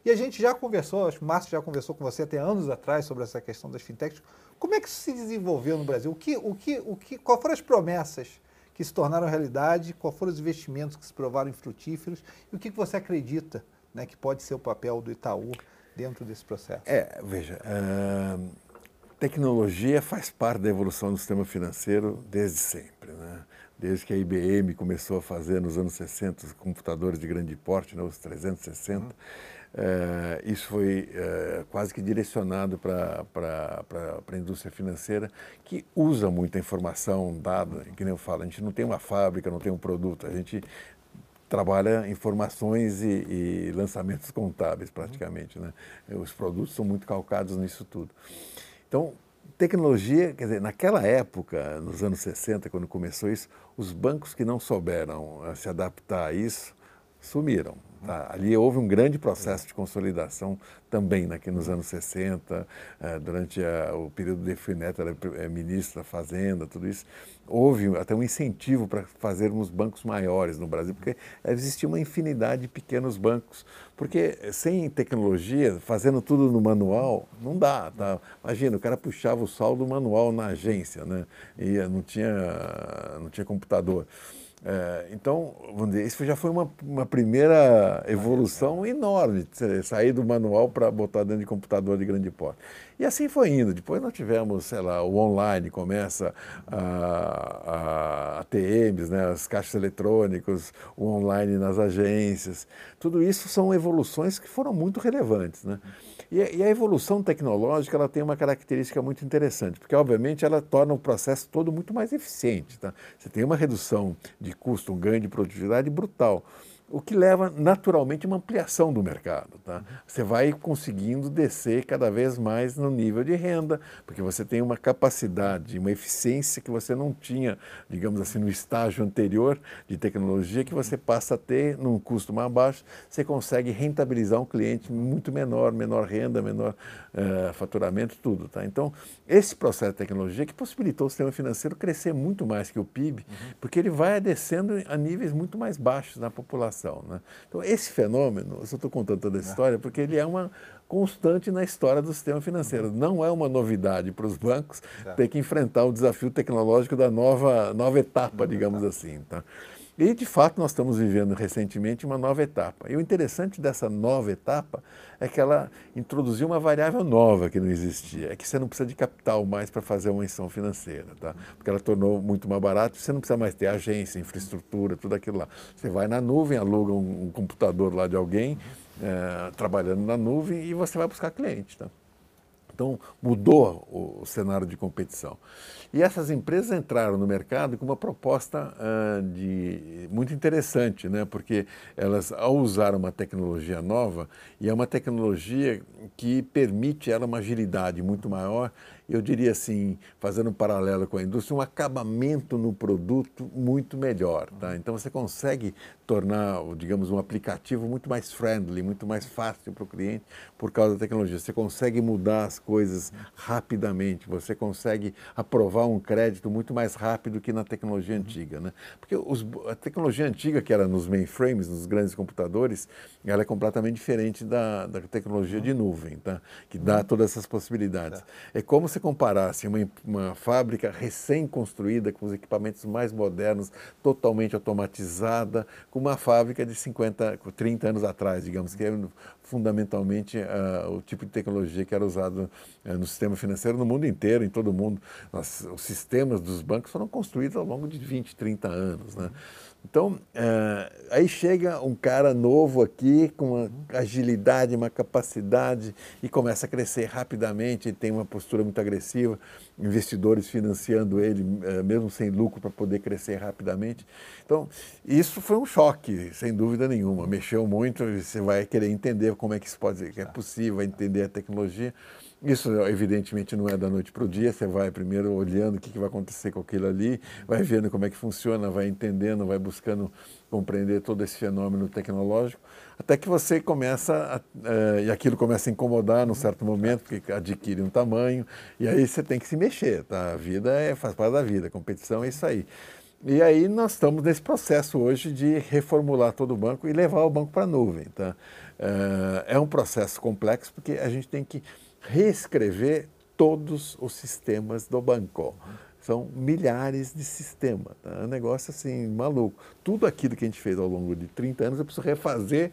E a gente já conversou, acho que o Márcio já conversou com você até anos atrás sobre essa questão das fintechs. Como é que isso se desenvolveu no Brasil? O que, o que, o que, qual foram as promessas que se tornaram realidade? Quais foram os investimentos que se provaram infrutíferos? E o que você acredita né, que pode ser o papel do Itaú dentro desse processo? É, veja, uh, tecnologia faz parte da evolução do sistema financeiro desde sempre. Né? Desde que a IBM começou a fazer nos anos 60 os computadores de grande porte, né, os 360, uhum. é, isso foi é, quase que direcionado para a indústria financeira, que usa muita informação dada, que nem eu falo, a gente não tem uma fábrica, não tem um produto, a gente trabalha informações e, e lançamentos contábeis praticamente. Né? Os produtos são muito calcados nisso tudo. Então, tecnologia, quer dizer, naquela época, nos anos 60, quando começou isso, os bancos que não souberam eh, se adaptar a isso sumiram. Tá? Ali houve um grande processo de consolidação também aqui nos anos 60, eh, durante o período de Frei Neto, era eh, ministro da Fazenda, tudo isso. Houve até um incentivo para fazermos bancos maiores no Brasil, porque existia uma infinidade de pequenos bancos. Porque sem tecnologia, fazendo tudo no manual, não dá. Tá? Imagina, o cara puxava o saldo manual na agência, né? e não tinha, não tinha computador. É, então, vamos dizer, isso já foi uma, uma primeira evolução enorme, sair do manual para botar dentro de computador de grande porte. E assim foi indo. Depois nós tivemos, sei lá, o online, começa a, a, ATMs, né, as caixas eletrônicos, o online nas agências. Tudo isso são evoluções que foram muito relevantes. Né? E, e, a evolução tecnológica ela tem uma característica muito interessante, porque obviamente ela torna o processo todo muito mais eficiente. Tá? Você tem uma redução de custo, um ganho de produtividade brutal o que leva naturalmente a uma ampliação do mercado. Tá? Você vai conseguindo descer cada vez mais no nível de renda, porque você tem uma capacidade, uma eficiência que você não tinha, digamos assim, no estágio anterior de tecnologia, que você passa a ter num custo mais baixo, você consegue rentabilizar um cliente muito menor, menor renda, menor uh, faturamento, tudo. Tá? Então, esse processo de tecnologia que possibilitou o sistema financeiro crescer muito mais que o PIB, uhum. porque ele vai descendo a níveis muito mais baixos na população. Né? Então, esse fenômeno, eu só estou contando toda a é. história porque ele é uma constante na história do sistema financeiro. Uhum. Não é uma novidade para os bancos ter que enfrentar o desafio tecnológico da nova, nova etapa, digamos assim. Tá? E, de fato, nós estamos vivendo recentemente uma nova etapa. E o interessante dessa nova etapa é que ela introduziu uma variável nova que não existia. É que você não precisa de capital mais para fazer uma instituição financeira, tá? Porque ela tornou muito mais barato, você não precisa mais ter agência, infraestrutura, tudo aquilo lá. Você vai na nuvem, aluga um, um computador lá de alguém, é, trabalhando na nuvem, e você vai buscar cliente, tá? Então, mudou o, cenário de competição. E essas empresas entraram no mercado com uma proposta uh, de, muito interessante, né? porque elas, ao usar uma tecnologia nova, e é uma tecnologia que permite ela uma agilidade muito maior eu diria assim, fazendo um paralelo com a indústria, um acabamento no produto muito melhor. Tá? Então você consegue tornar, digamos, um aplicativo muito mais friendly, muito mais fácil para o cliente por causa da tecnologia. Você consegue mudar as coisas rapidamente, você consegue aprovar um crédito muito mais rápido que na tecnologia antiga. Né? Porque os, a tecnologia antiga, que era nos mainframes, nos grandes computadores, ela é completamente diferente da, da tecnologia de nuvem, tá? que dá todas essas possibilidades. É como se comparasse uma, uma fábrica recém-construída, com os equipamentos mais modernos, totalmente automatizada, com uma fábrica de 50, 30 anos atrás, digamos, que é fundamentalmente uh, o tipo de tecnologia que era usado uh, no sistema financeiro no mundo inteiro, em todo o mundo. Nós, os sistemas dos bancos foram construídos ao longo de 20, 30 anos. Né? Então, uh, aí chega um cara novo aqui, com uma agilidade, uma capacidade, e começa a crescer rapidamente, tem uma postura muito agressiva, investidores financiando ele, uh, mesmo sem lucro, para poder crescer rapidamente. Então, isso foi um choque, sem dúvida nenhuma. Mexeu muito, você vai querer entender como é que isso pode ser, que é possível, entender a tecnologia. Isso, evidentemente, não é da noite para o dia, você vai primeiro olhando o que, vai acontecer com aquilo ali, vai vendo como é que funciona, vai entendendo, vai buscando compreender todo esse fenômeno tecnológico, até que você começa, a, uh, e aquilo começa a incomodar num certo momento, porque adquire um tamanho, e aí você tem que se mexer, tá? A vida é, faz parte da vida, a competição é isso aí. E aí nós estamos nesse processo hoje de reformular todo o banco e levar o banco para a nuvem. Tá? Uh, é um processo complexo porque a gente tem que reescrever todos os sistemas do banco. São milhares de sistemas. Tá? É um negócio assim, maluco. Tudo aquilo que a gente fez ao longo de 30 anos, eu preciso refazer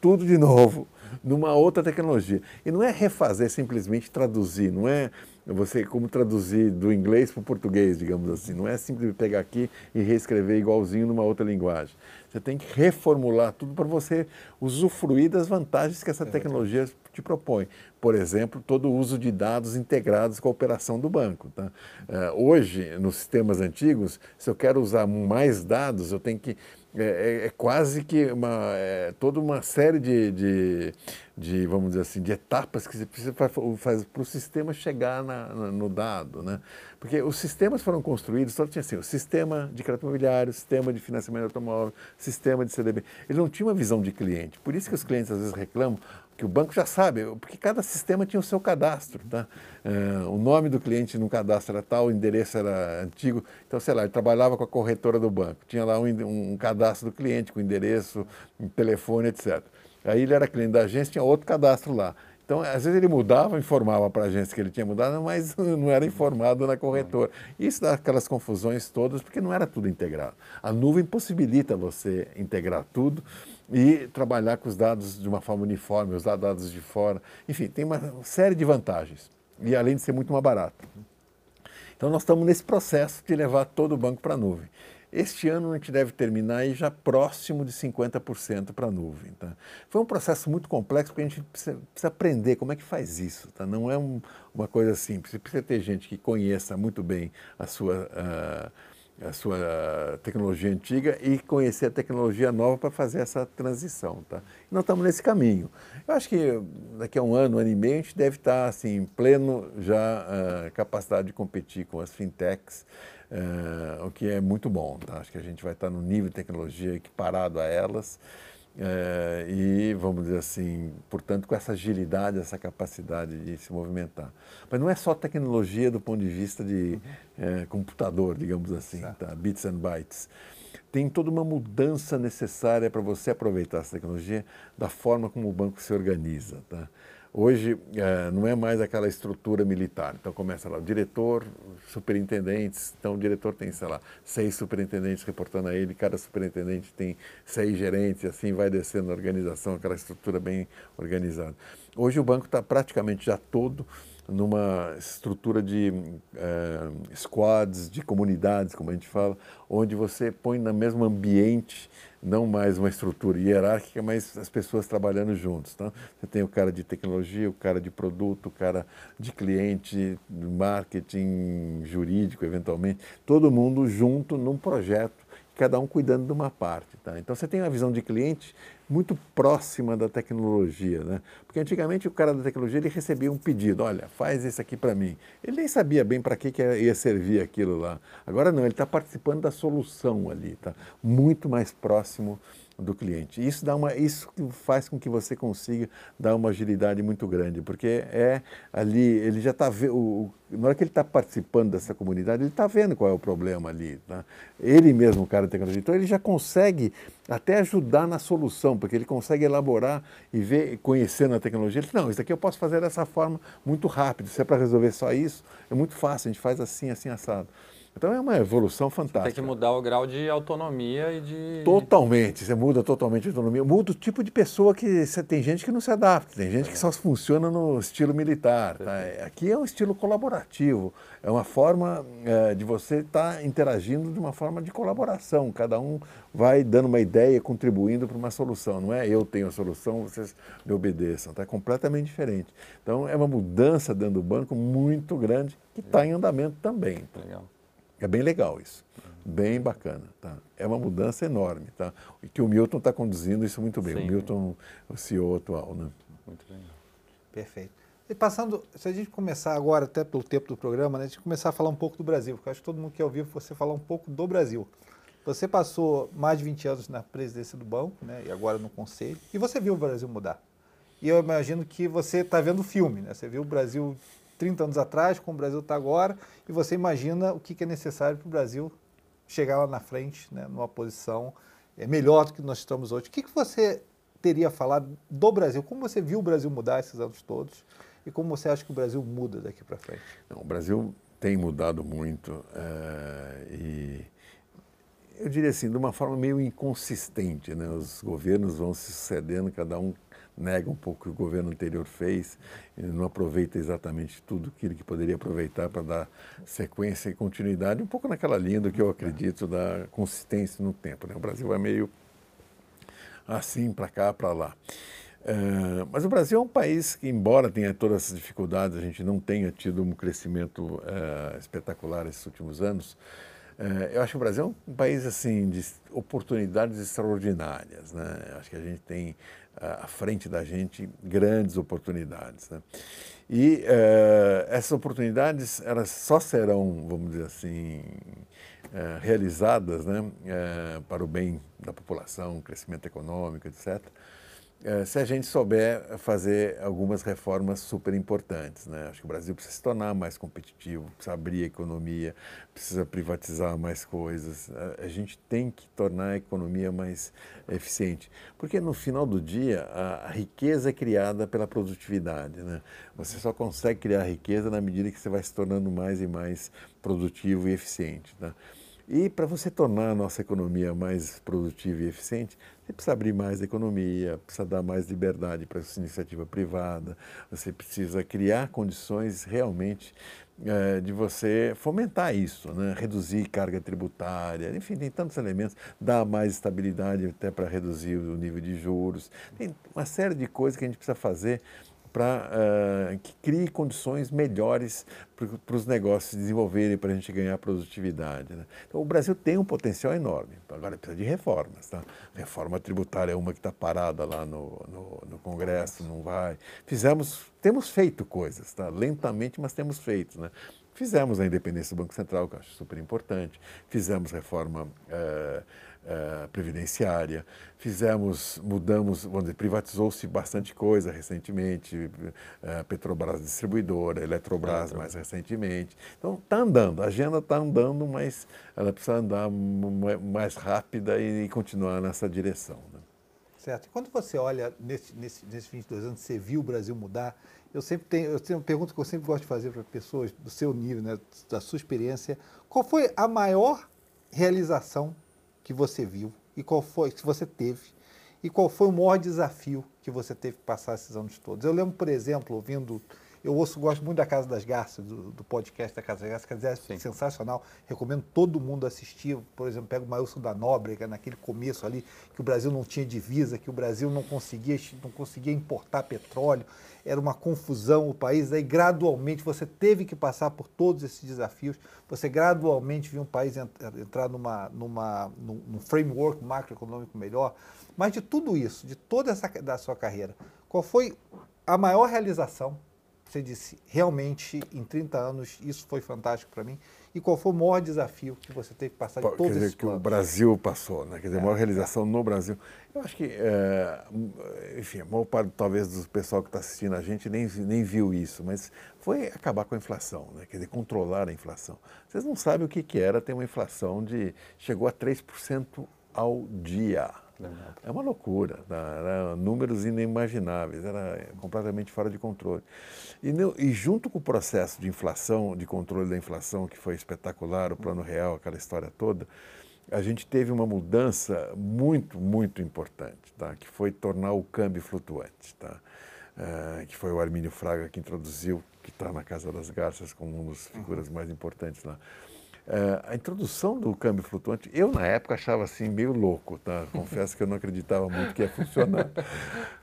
tudo de novo, numa outra tecnologia. E não é refazer, simplesmente traduzir, não é você como traduzir do inglês para o português, digamos assim. Não é simplesmente pegar aqui e reescrever igualzinho numa outra linguagem. Você tem que reformular tudo para você usufruir das vantagens que essa tecnologia te propõe. Por exemplo, todo o uso de dados integrados com a operação do banco. Tá? É, hoje, nos sistemas antigos, se eu quero usar mais dados, eu tenho que é, é, é, quase que uma, é, toda uma série de, de, de, vamos dizer assim, de etapas que você precisa fazer para o sistema chegar na, na, no dado. Né? Porque os sistemas foram construídos, só tinha assim, o sistema de crédito imobiliário, sistema de financiamento automóvel, sistema de CDB. Ele não tinha uma visão de cliente. Por isso que os clientes às vezes reclamam, que o banco já sabe, porque cada sistema tinha o seu cadastro. Tá? É, o nome do cliente no cadastro era tal, o endereço era antigo. Então, sei lá, ele trabalhava com a corretora do banco, tinha lá um, um cadastro do cliente com endereço, telefone, etc. Aí ele era cliente da agência, tinha outro cadastro lá. Então, às vezes ele mudava, informava para a agência que ele tinha mudado, mas (laughs) não era informado na corretora. Isso dá aquelas confusões todas, porque não era tudo integrado. A nuvem possibilita você integrar tudo e trabalhar com os dados de uma forma uniforme, usar dados de fora. Enfim, tem uma série de vantagens. E além de ser muito mais barato. Então nós estamos nesse processo de levar todo o banco para a nuvem. Este ano a gente deve terminar já próximo de 50% para a nuvem. Tá? Foi um processo muito complexo porque a gente precisa, precisa aprender como é que faz isso. Tá? Não é um, uma coisa simples. Você precisa ter gente que conheça muito bem a sua, uh, a sua tecnologia antiga e conhecer a tecnologia nova para fazer essa transição. Tá? E nós estamos nesse caminho. Eu acho que daqui a um ano, um ano e meio, a gente deve estar assim, pleno já uh, capacidade de competir com as fintechs, uh, o que é muito bom. Tá? Acho que a gente vai estar no nível de tecnologia equiparado a elas. É, e, vamos dizer assim, portanto, com essa agilidade, essa capacidade de se movimentar. Mas não é só tecnologia do ponto de vista de é, computador, digamos assim, tá? bits and bytes. Tem toda uma mudança necessária para você aproveitar essa tecnologia da forma como o banco se organiza. Tá? Hoje é, não é mais aquela estrutura militar. Então começa lá o diretor, superintendentes. Então o diretor tem, sei lá, seis superintendentes reportando a ele, cada superintendente tem seis gerentes, assim vai descendo a organização, aquela estrutura bem organizada. Hoje o banco está praticamente já todo numa estrutura de é, squads, de comunidades, como a gente fala, onde você põe no mesmo ambiente, não mais uma estrutura hierárquica, mas as pessoas trabalhando juntos. Tá? Você tem o cara de tecnologia, o cara de produto, o cara de cliente, marketing, jurídico, eventualmente, todo mundo junto num projeto cada um cuidando de uma parte. Tá? Então você tem uma visão de cliente muito próxima da tecnologia, né? Porque antigamente o cara da tecnologia ele recebia um pedido, olha, faz isso aqui para mim. Ele nem sabia bem para que, que ia servir aquilo lá. Agora não, ele está participando da solução ali, tá? Muito mais próximo do cliente. Isso dá uma, isso faz com que você consiga dar uma agilidade muito grande, porque é ali ele já está vendo, na hora que ele está participando dessa comunidade, ele está vendo qual é o problema ali. Tá? Ele mesmo, o cara de tecnologia, então ele já consegue até ajudar na solução, porque ele consegue elaborar e ver, conhecendo a tecnologia, ele diz, não, isso aqui eu posso fazer dessa forma muito rápido. Se é para resolver só isso, é muito fácil, a gente faz assim, assim assado. Então é uma evolução fantástica. Tem que mudar o grau de autonomia e de. Totalmente, você muda totalmente a autonomia. Muda o tipo de pessoa que. Você, tem gente que não se adapta, tem gente que só funciona no estilo militar. Tá? Aqui é um estilo colaborativo, é uma forma é, de você estar tá interagindo de uma forma de colaboração. Cada um vai dando uma ideia, contribuindo para uma solução. Não é eu tenho a solução, vocês me obedeçam. Está completamente diferente. Então é uma mudança dentro do banco muito grande que está em andamento também. Legal. É bem legal isso, bem bacana. Tá? É uma mudança enorme, tá? E que o Milton está conduzindo isso muito bem. Sim. O Milton, o CEO atual, né? Muito legal. Perfeito. E passando, se a gente começar agora, até pelo tempo do programa, né, a gente começar a falar um pouco do Brasil, porque acho que todo mundo quer ouvir você falar um pouco do Brasil. Você passou mais de 20 anos na presidência do banco, né, e agora no conselho, e você viu o Brasil mudar. E eu imagino que você está vendo o filme, né? Você viu o Brasil 30 anos atrás, como o Brasil está agora, e você imagina o que, que é necessário para o Brasil chegar lá na frente, né, numa posição é, melhor do que nós estamos hoje. O que, que você teria falado do Brasil? Como você viu o Brasil mudar esses anos todos? E como você acha que o Brasil muda daqui para frente? Não, o Brasil tem mudado muito é, e eu diria assim, de uma forma meio inconsistente. Né? Os governos vão se sucedendo, cada um nega um pouco o que o governo anterior fez, não aproveita exatamente tudo aquilo que poderia aproveitar para dar sequência e continuidade, um pouco naquela linha do que eu acredito da consistência no tempo. Né? O Brasil é meio assim, para cá, para lá. Uh, mas o Brasil é um país que, embora tenha todas essas dificuldades, a gente não tenha tido um crescimento uh, espetacular esses últimos anos, uh, eu acho que o Brasil é um país assim de oportunidades extraordinárias. Né? Acho que a gente tem à frente da gente grandes oportunidades. Né? E uh, essas oportunidades elas só serão, vamos dizer assim, uh, realizadas né, uh, para o bem da população, crescimento econômico, etc., se a gente souber fazer algumas reformas super importantes. Né? Acho que o Brasil precisa se tornar mais competitivo, precisa abrir a economia, precisa privatizar mais coisas. A, gente tem que tornar a economia mais eficiente. Porque no final do dia, a, riqueza é criada pela produtividade. Né? Você só consegue criar riqueza na medida que você vai se tornando mais e mais produtivo e eficiente. Tá? E para você tornar a nossa economia mais produtiva e eficiente, você precisa abrir mais a economia, precisa dar mais liberdade para essa iniciativa privada, você precisa criar condições realmente é, de você fomentar isso, né? reduzir carga tributária, enfim, tem tantos elementos, dar mais estabilidade até para reduzir o nível de juros, tem uma série de coisas que a gente precisa fazer para uh, que crie condições melhores para os negócios se desenvolverem, para a gente ganhar produtividade. Né? Então, o Brasil tem um potencial enorme, agora precisa de reformas. Tá? Reforma tributária é uma que está parada lá no, no, no, Congresso, não vai. Fizemos, temos feito coisas, tá? lentamente, mas temos feito. Né? Fizemos a independência do Banco Central, que eu acho super importante, fizemos reforma. Uh, uh, previdenciária, fizemos, mudamos, vamos dizer, privatizou-se bastante coisa recentemente, uh, Petrobras distribuidora, Eletrobras mais recentemente. Então está andando, a agenda está andando, mas ela precisa andar mais rápida e, e continuar nessa direção. Né? Certo. E quando você olha nesse, nesse, nesses 22 anos, você viu o Brasil mudar, eu sempre tenho, eu tenho uma pergunta que eu sempre gosto de fazer para pessoas do seu nível, né, da sua experiência. Qual foi a maior realização que você viu e qual foi, que você teve, e qual foi o maior desafio que você teve que passar esses anos todos. Eu lembro, por exemplo, ouvindo Eu ouço, gosto muito da Casa das Garças, do, do podcast da Casa das Garças, quer dizer, é Sim. sensacional. Recomendo todo mundo assistir. Por exemplo, pega o Maílson da Nóbrega, naquele começo ali, que o Brasil não tinha divisa, que o Brasil não conseguia, não conseguia importar petróleo, era uma confusão o país. Aí, gradualmente, você teve que passar por todos esses desafios. Você gradualmente viu um país entrar numa, numa, num, num framework macroeconômico melhor. Mas de tudo isso, de toda essa da sua carreira, qual foi a maior realização? Você disse, realmente, em 30 anos, isso foi fantástico para mim. E qual foi o maior desafio que você teve que passar Pô, de todos quer dizer, que o Brasil passou, né? Quer dizer, a maior é, realização é. no Brasil. Eu acho que, é, enfim, a maior parte, talvez, do pessoal que está assistindo a gente nem, nem viu isso, mas foi acabar com a inflação, né? Quer dizer, controlar a inflação. Vocês não sabem o que, que era ter uma inflação de... chegou a 3% ao dia. É uma loucura, tá? números inimagináveis, era completamente fora de controle. E, e, junto com o processo de inflação, de controle da inflação, que foi espetacular, o plano real, aquela história toda, a gente teve uma mudança muito, muito importante, tá? que foi tornar o câmbio flutuante, tá? Uh, que foi o Armínio Fraga que introduziu, que está na Casa das Garças como uma das figuras uhum. mais importantes lá. Uh, a introdução do câmbio flutuante, eu na época achava assim meio louco, tá? (laughs) Confesso que eu não acreditava muito que ia funcionar.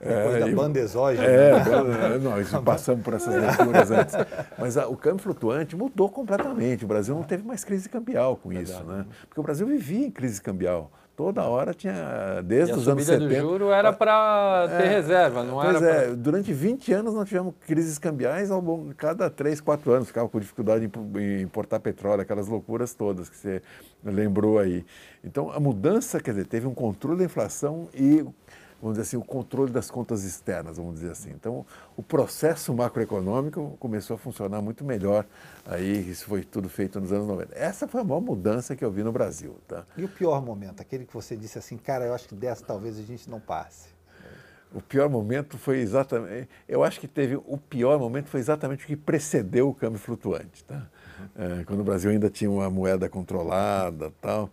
Depois (laughs) é, da banda exógena. É, né? nós (laughs) passamos por essas loucuras antes. Mas a, o câmbio flutuante mudou completamente. O Brasil não teve mais crise cambial com isso, né? Porque o Brasil vivia em crise cambial. Toda hora tinha, desde os anos 70. A subida do juro era para ter é, reserva, não pois era é, pra... durante 20 anos nós tivemos crises cambiais, ao longo, cada 3, 4 anos ficava com dificuldade em importar petróleo, aquelas loucuras todas que você lembrou aí. Então, a mudança, quer dizer, teve um controle da inflação e vamos dizer assim, o controle das contas externas, vamos dizer assim. Então, o processo macroeconômico começou a funcionar muito melhor. Aí, isso foi tudo feito nos anos 90. Essa foi a maior mudança que eu vi no Brasil. Tá? E o pior momento? Aquele que você disse assim, cara, eu acho que dessa talvez a gente não passe. O pior momento foi exatamente. Eu acho que teve. O pior momento foi exatamente o que precedeu o câmbio flutuante. Tá? Uhum. É, quando o Brasil ainda tinha uma moeda controlada tal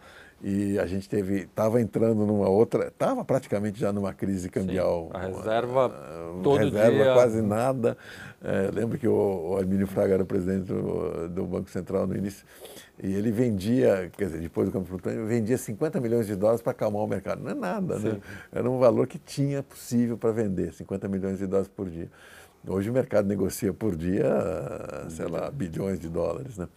e a gente teve estava entrando numa outra estava praticamente já numa crise cambial. Sim, a reserva uma, todo reserva dia... quase nada. É, lembro que o, o Armínio Fraga era presidente do, do, Banco Central no início e ele vendia quer dizer depois do campo flutuante vendia 50 milhões de dólares para acalmar o mercado. Não é nada né? era um valor que tinha possível para vender 50 milhões de dólares por dia. Hoje o mercado negocia por dia sei lá bilhões de dólares né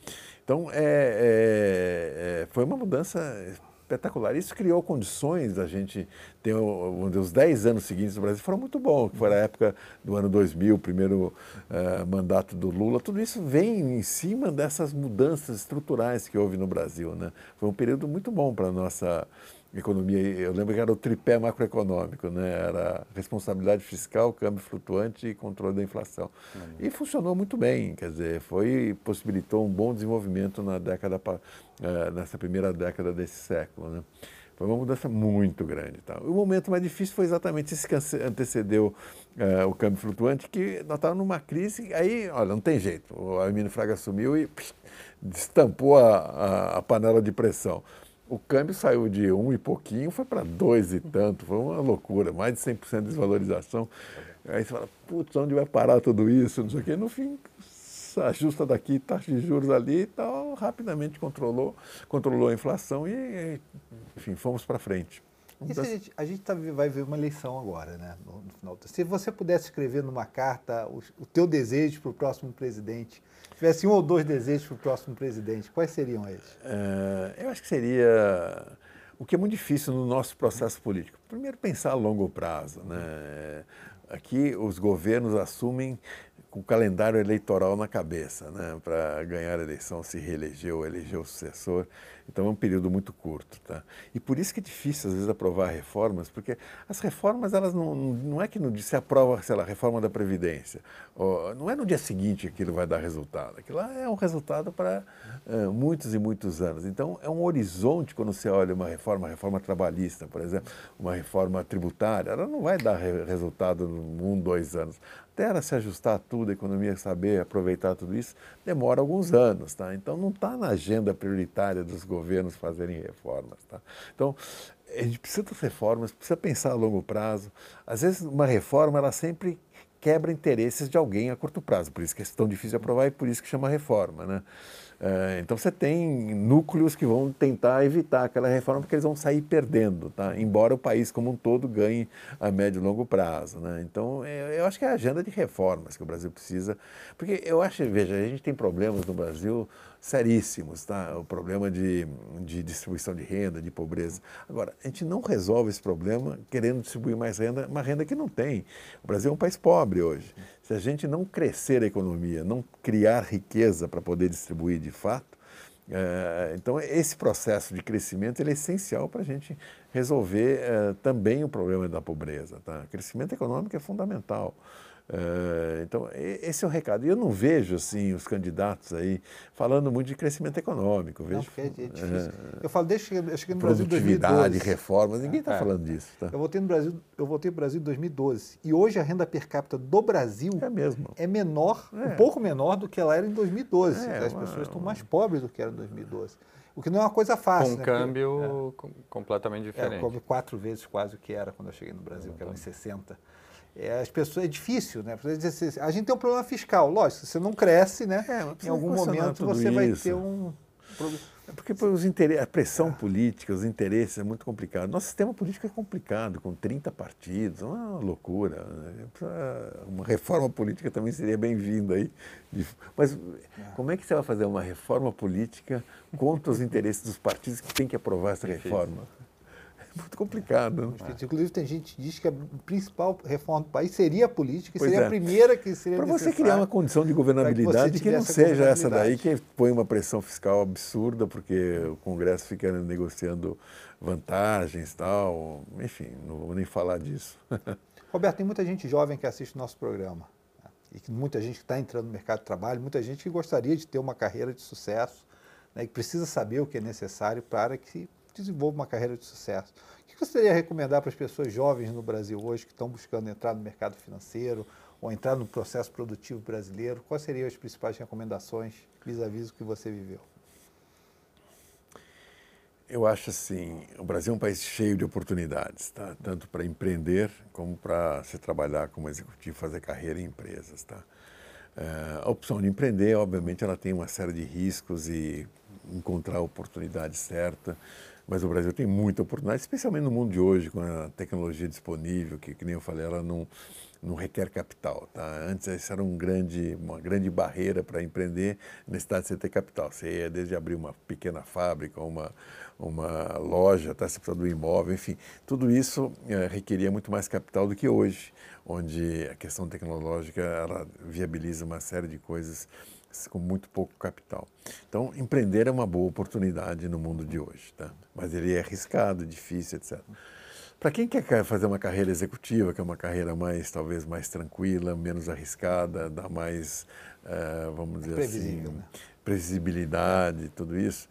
então, é, é, é, foi uma mudança espetacular. Isso criou condições da gente ter os 10 anos seguintes do Brasil foram muito bons, foi a época do ano 2000, o primeiro uh, mandato do Lula. Tudo isso vem em cima dessas mudanças estruturais que houve no Brasil. Né? Foi um período muito bom para a nossa economia, eu lembro que era o tripé macroeconômico, né? era responsabilidade fiscal, câmbio flutuante e controle da inflação. Uhum. E funcionou muito bem, quer dizer, foi, possibilitou um bom desenvolvimento na década, uh, nessa primeira década desse século. Né? Foi uma mudança muito grande. Tá? O momento mais difícil foi exatamente esse que antecedeu uh, o câmbio flutuante, que nós estávamos numa crise, aí, olha, não tem jeito, o Armínio Fraga assumiu e psh, destampou a, a, a panela de pressão o câmbio saiu de um e pouquinho, foi para dois e tanto, foi uma loucura, mais de 100% de desvalorização. Aí você fala, putz, onde vai parar tudo isso? Não sei o quê. No fim, ajusta daqui, taxa de juros ali e tal, rapidamente controlou, controlou a inflação e, enfim, fomos para frente. A gente, a gente tá, vai ver uma eleição agora, né? No, no final. Se você pudesse escrever numa carta o, o teu desejo para o próximo presidente, tivesse um ou dois desejos para o próximo presidente, quais seriam eles? Uh, eu acho que seria o que é muito difícil no nosso processo político. Primeiro, pensar a longo prazo. Né? Aqui, os governos assumem com o calendário eleitoral na cabeça, né? para ganhar a eleição, se reeleger ou eleger o sucessor. Então é um período muito curto. Tá? E por isso que é difícil, às vezes, aprovar reformas, porque as reformas, elas não, não é que no, se aprova, sei lá, a reforma da Previdência, ou, não é no dia seguinte que aquilo vai dar resultado. Aquilo lá é um resultado para uh, muitos e muitos anos. Então é um horizonte quando você olha uma reforma, uma reforma trabalhista, por exemplo, uma reforma tributária, ela não vai dar re resultado em um, dois anos até ela se ajustar a tudo, a economia saber aproveitar tudo isso, demora alguns anos. Tá? Então, não está na agenda prioritária dos governos fazerem reformas. Tá? Então, a gente precisa das reformas, precisa pensar a longo prazo. Às vezes, uma reforma, ela sempre quebra interesses de alguém a curto prazo. Por isso que é tão difícil de aprovar e por isso que chama reforma. Né? É, então você tem núcleos que vão tentar evitar aquela reforma porque eles vão sair perdendo, tá? embora o país como um todo ganhe a médio e longo prazo. Né? Então eu acho que é a agenda de reformas que o Brasil precisa, porque eu acho, veja, a gente tem problemas no Brasil seríssimos, tá? o problema de, de distribuição de renda, de pobreza. Agora, a gente não resolve esse problema querendo distribuir mais renda, uma renda que não tem. O Brasil é um país pobre hoje. Se a gente não crescer a economia, não criar riqueza para poder distribuir de fato, é, então esse processo de crescimento é essencial para a gente resolver é, também o problema da pobreza. Tá? Crescimento econômico é fundamental. Uh, então, esse é o recado. E eu não vejo, assim, os candidatos aí falando muito de crescimento econômico. Vejo, não, é, é difícil. Uh, eu falo, desde que eu cheguei no Brasil em 2012. reformas, ninguém está é. falando disso. Tá? Eu voltei no Brasil, eu voltei no Brasil em 2012. E hoje a renda per capita do Brasil é, mesmo. é menor, é. um pouco menor do que ela era em 2012. É, As uma, pessoas estão mais pobres do que eram em 2012. O que não é uma coisa fácil. Com um né? câmbio Porque, completamente diferente. É, quatro vezes quase o que era quando eu cheguei no Brasil, que era em 60 é, as pessoas é difícil, né? Assim, a gente tem um problema fiscal, lógico, você não cresce, né? É, em algum momento você vai ter um. É porque os a pressão política, os interesses é muito complicado. Nosso sistema político é complicado, com 30 partidos, é uma loucura. Né? Uma reforma política também seria bem-vinda aí. Mas como é que você vai fazer uma reforma política contra os interesses dos partidos que têm que aprovar essa reforma? Muito complicado. Né? Inclusive, tem gente que diz que a principal reforma do país seria a política, pois seria é. a primeira que seria Para você criar uma condição de governabilidade que, que não seja essa daí que põe uma pressão fiscal absurda, porque o Congresso fica negociando vantagens e tal. Enfim, não vou nem falar disso. (laughs) Roberto, tem muita gente jovem que assiste o nosso programa. Né? E que muita gente que está entrando no mercado de trabalho, muita gente que gostaria de ter uma carreira de sucesso, né, que precisa saber o que é necessário para que desenvolva uma carreira de sucesso. O que você teria a recomendar para as pessoas jovens no Brasil hoje que estão buscando entrar no mercado financeiro ou entrar no processo produtivo brasileiro? Quais seriam as principais recomendações vis-à-vis o que você viveu? Eu acho assim, o Brasil é um país cheio de oportunidades, tá? tanto para empreender como para se trabalhar como executivo, fazer carreira em empresas. Tá? É, a opção de empreender, obviamente, ela tem uma série de riscos e encontrar a oportunidade certa. Mas o Brasil tem muita oportunidade, especialmente no mundo de hoje, com a tecnologia disponível, que, que nem eu falei, ela não, não requer capital. Tá? Antes isso era um grande, uma grande barreira para empreender, necessidade de você ter capital. Você ia desde abrir uma pequena fábrica, uma, uma loja, tá? você precisa do imóvel, enfim. Tudo isso é, requeria muito mais capital do que hoje, onde a questão tecnológica ela viabiliza uma série de coisas com muito pouco capital. Então, empreender é uma boa oportunidade no mundo de hoje, tá? mas ele é arriscado, difícil, etc. Para quem quer fazer uma carreira executiva, que é uma carreira mais, talvez, mais tranquila, menos arriscada, dá mais, uh, vamos dizer assim, né? previsibilidade, tudo isso,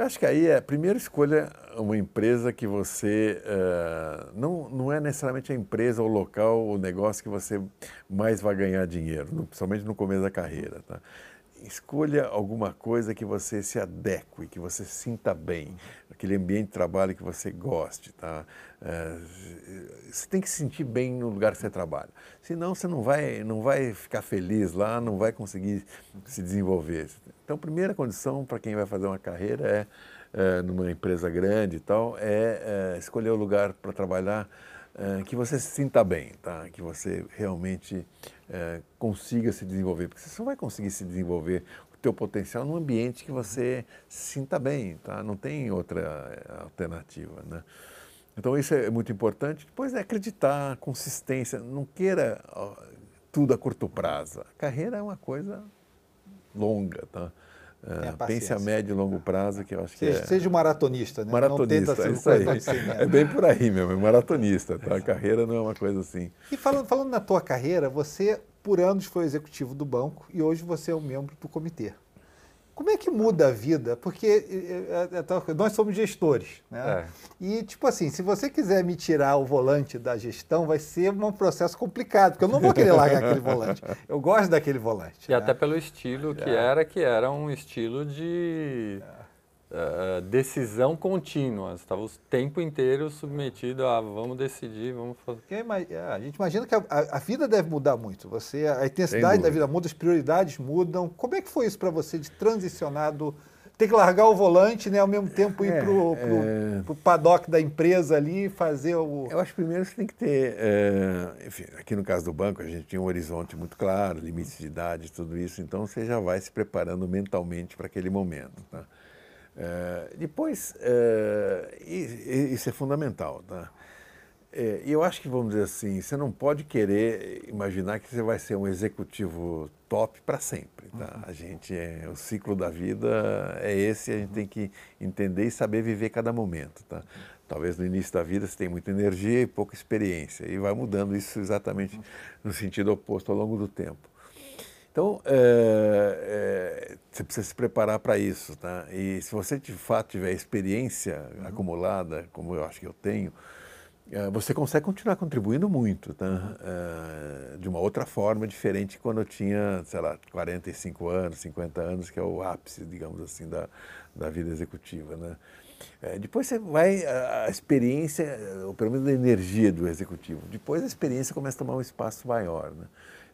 eu acho que aí é, primeiro escolha uma empresa que você, uh, não, não é necessariamente a empresa, o local, o negócio que você mais vai ganhar dinheiro, principalmente no começo da carreira, tá? Escolha alguma coisa que você se adeque, que você sinta bem, aquele ambiente de trabalho que você goste, tá? É, você tem que se sentir bem no lugar que você trabalha. Senão você não vai, não vai ficar feliz lá, não vai conseguir se desenvolver. Então, a primeira condição para quem vai fazer uma carreira é, é numa empresa grande e tal, é, é escolher o lugar para trabalhar é, que você se sinta bem, tá? Que você realmente é, consiga se desenvolver, porque você só vai conseguir se desenvolver o teu potencial num ambiente que você se sinta bem, tá? Não tem outra é, alternativa, né? Então isso é muito importante. Depois é acreditar, consistência, não queira tudo a curto prazo. A carreira é uma coisa longa, tá? É, pense a médio e longo prazo, que eu acho seja, que é... Seja um maratonista, né? Maratonista, não isso aí. É bem por aí mesmo, é maratonista, tá? A carreira não é uma coisa assim. E falando, falando na tua carreira, você por anos foi executivo do banco e hoje você é um membro do comitê. Como é que muda a vida? Porque é, é, nós somos gestores, né? É. E, tipo assim, se você quiser me tirar o volante da gestão, vai ser um processo complicado, porque eu não vou querer largar aquele volante. Eu gosto daquele volante. E né? até pelo estilo que é. era, que era um estilo de uh, decisão contínua, estava o tempo inteiro submetido a vamos decidir, vamos fazer. É, a gente imagina que a, a, vida deve mudar muito. Você, a intensidade da vida muda, as prioridades mudam. Como é que foi isso para você de transicionar do ter que largar o volante, né, ao mesmo tempo ir é, para o é... paddock da empresa ali e fazer o. Eu acho que primeiro você tem que ter. É, enfim, aqui no caso do banco, a gente tinha um horizonte muito claro, limites de idade, tudo isso, então você já vai se preparando mentalmente para aquele momento. Tá? É, depois, é, isso é fundamental. Tá? É, e eu acho que, vamos dizer assim, você não pode querer imaginar que você vai ser um executivo top para sempre. Tá? Uhum. A gente é, o ciclo da vida é esse, a gente tem que entender e saber viver cada momento. Tá? Talvez no início da vida você tenha muita energia e pouca experiência, e vai mudando isso exatamente no sentido oposto ao longo do tempo. Então, é, é, você precisa se preparar para isso. Tá? E se você de fato tiver experiência uhum. acumulada, como eu acho que eu tenho, é, você consegue continuar contribuindo muito, tá? É, de uma outra forma, diferente quando eu tinha, sei lá, 45 anos, 50 anos, que é o ápice, digamos assim, da, da vida executiva, né? É, depois você vai, a, a experiência, ou pelo menos a energia do executivo, depois a experiência começa a tomar um espaço maior, né?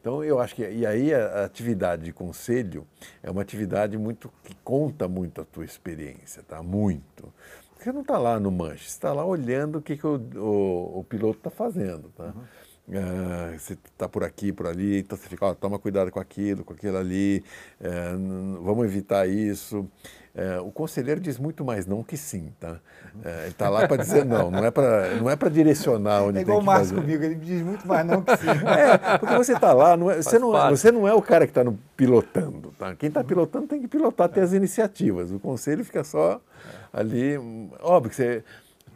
Então, eu acho que, e aí a, atividade de conselho é uma atividade muito, que conta muito a tua experiência, tá? Muito. Você não está lá no manche, você está lá olhando o que, que o, o, o piloto está fazendo. Tá? Uhum. Uh, você está por aqui, por ali, então você fica, ó, toma cuidado com aquilo, com aquilo ali, uh, vamos evitar isso. Uh, o conselheiro diz muito mais não que sim, tá? ele está lá para dizer não, não é para não é para direcionar onde é tem que fazer. É igual o Márcio comigo, ele diz muito mais não que sim. (laughs) É, porque você está lá, não é, você, não, você não é o cara que está pilotando, tá? Quem está pilotando tem que pilotar, ter as iniciativas. O conselho fica só ali, óbvio que você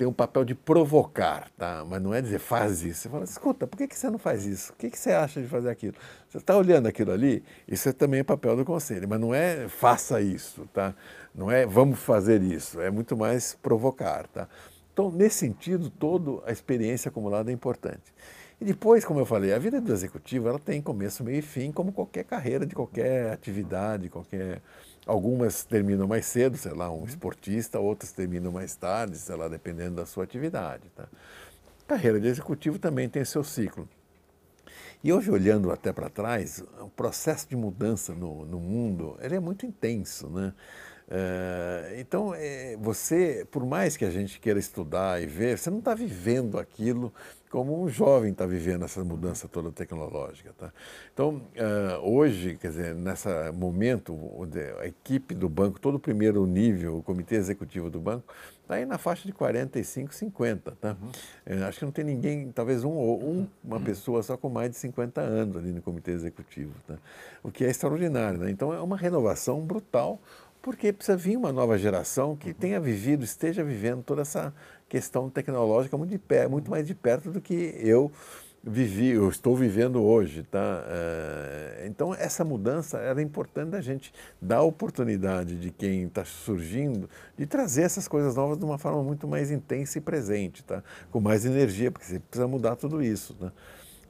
tem um papel de provocar, tá? mas não é dizer faz isso. Você fala, escuta, por que, você não faz isso? O que, você acha de fazer aquilo? Você está olhando aquilo ali, isso é também papel do conselho, mas não é faça isso, tá? não é vamos fazer isso, é muito mais provocar. Tá? Então, nesse sentido todo, a experiência acumulada é importante. E depois, como eu falei, a vida do executivo ela tem começo, meio e fim, como qualquer carreira de qualquer atividade, qualquer Algumas terminam mais cedo, sei lá, um esportista, outras terminam mais tarde, sei lá, dependendo da sua atividade. Tá? Carreira de executivo também tem seu ciclo. E hoje, olhando até para trás, o processo de mudança no, no mundo ele é muito intenso. Né? É, então, é, você, por mais que a gente queira estudar e ver, você não está vivendo aquilo como um jovem está vivendo essa mudança toda tecnológica. Tá? Então, uh, hoje, quer dizer, nesse momento, a equipe do banco, todo o primeiro nível, o comitê executivo do banco, está aí na faixa de 45, 50. Tá? Uhum. Uh, acho que não tem ninguém, talvez um um, uma pessoa só com mais de 50 anos ali no comitê executivo, tá? o que é extraordinário. Né? Então, é uma renovação brutal, porque precisa vir uma nova geração que tenha vivido, esteja vivendo toda essa questão tecnológica muito, de pé, muito mais de perto do que eu vivi, eu estou vivendo hoje. Tá? É, então, essa mudança era importante da gente dar a oportunidade de quem está surgindo de trazer essas coisas novas de uma forma muito mais intensa e presente, tá? com mais energia, porque você precisa mudar tudo isso. Né?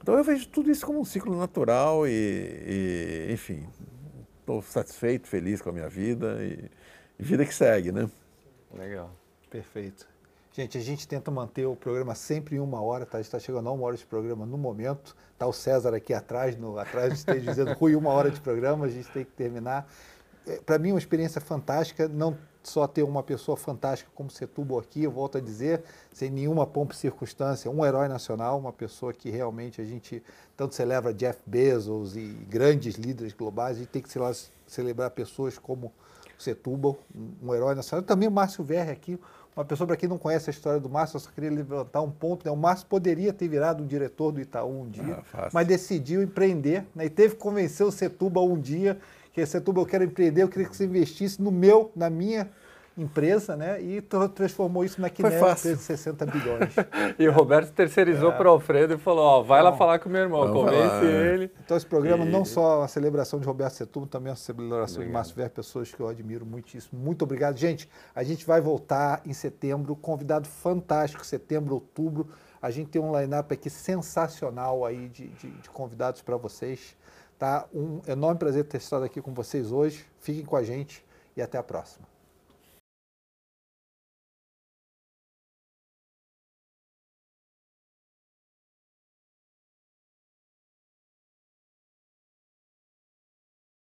Então, eu vejo tudo isso como um ciclo natural e, e enfim, estou satisfeito, feliz com a minha vida e, e vida que segue, né? Legal. Perfeito. Gente, a gente tenta manter o programa sempre em uma hora, tá? A gente está chegando a uma hora de programa no momento. Está o César aqui atrás, no, atrás esteja dizendo, Rui, uma hora de programa, a gente tem que terminar. É, Para mim, uma experiência fantástica, não só ter uma pessoa fantástica como Setúbal aqui, eu volto a dizer, sem nenhuma pompa e circunstância, um herói nacional, uma pessoa que realmente a gente tanto celebra Jeff Bezos e grandes líderes globais, a gente tem que celebrar pessoas como Setúbal, um herói nacional. Também o Márcio Verre aqui, uma pessoa, para quem não conhece a história do Márcio, eu só queria levantar um ponto. Né? O Márcio poderia ter virado um diretor do Itaú um dia, ah, mas decidiu empreender né? e teve que convencer o Setúbal um dia que Setúbal, eu quero empreender, eu queria que você investisse no meu, na minha empresa, né? E transformou isso na Kinea, de 60 bilhões. (laughs) e o Roberto terceirizou é. para o Alfredo e falou, ó, vai então, lá falar com o meu irmão, convence ele. Então esse programa e... não só a celebração de Roberto Setúbal, também a celebração obrigado. de Márcio Ver, pessoas que eu admiro muitíssimo. Muito obrigado. Gente, a gente vai voltar em setembro, convidado fantástico, setembro, outubro. A gente tem um line-up aqui sensacional aí de, de, de convidados para vocês. Tá? Um enorme prazer ter estado aqui com vocês hoje. Fiquem com a gente e até a próxima.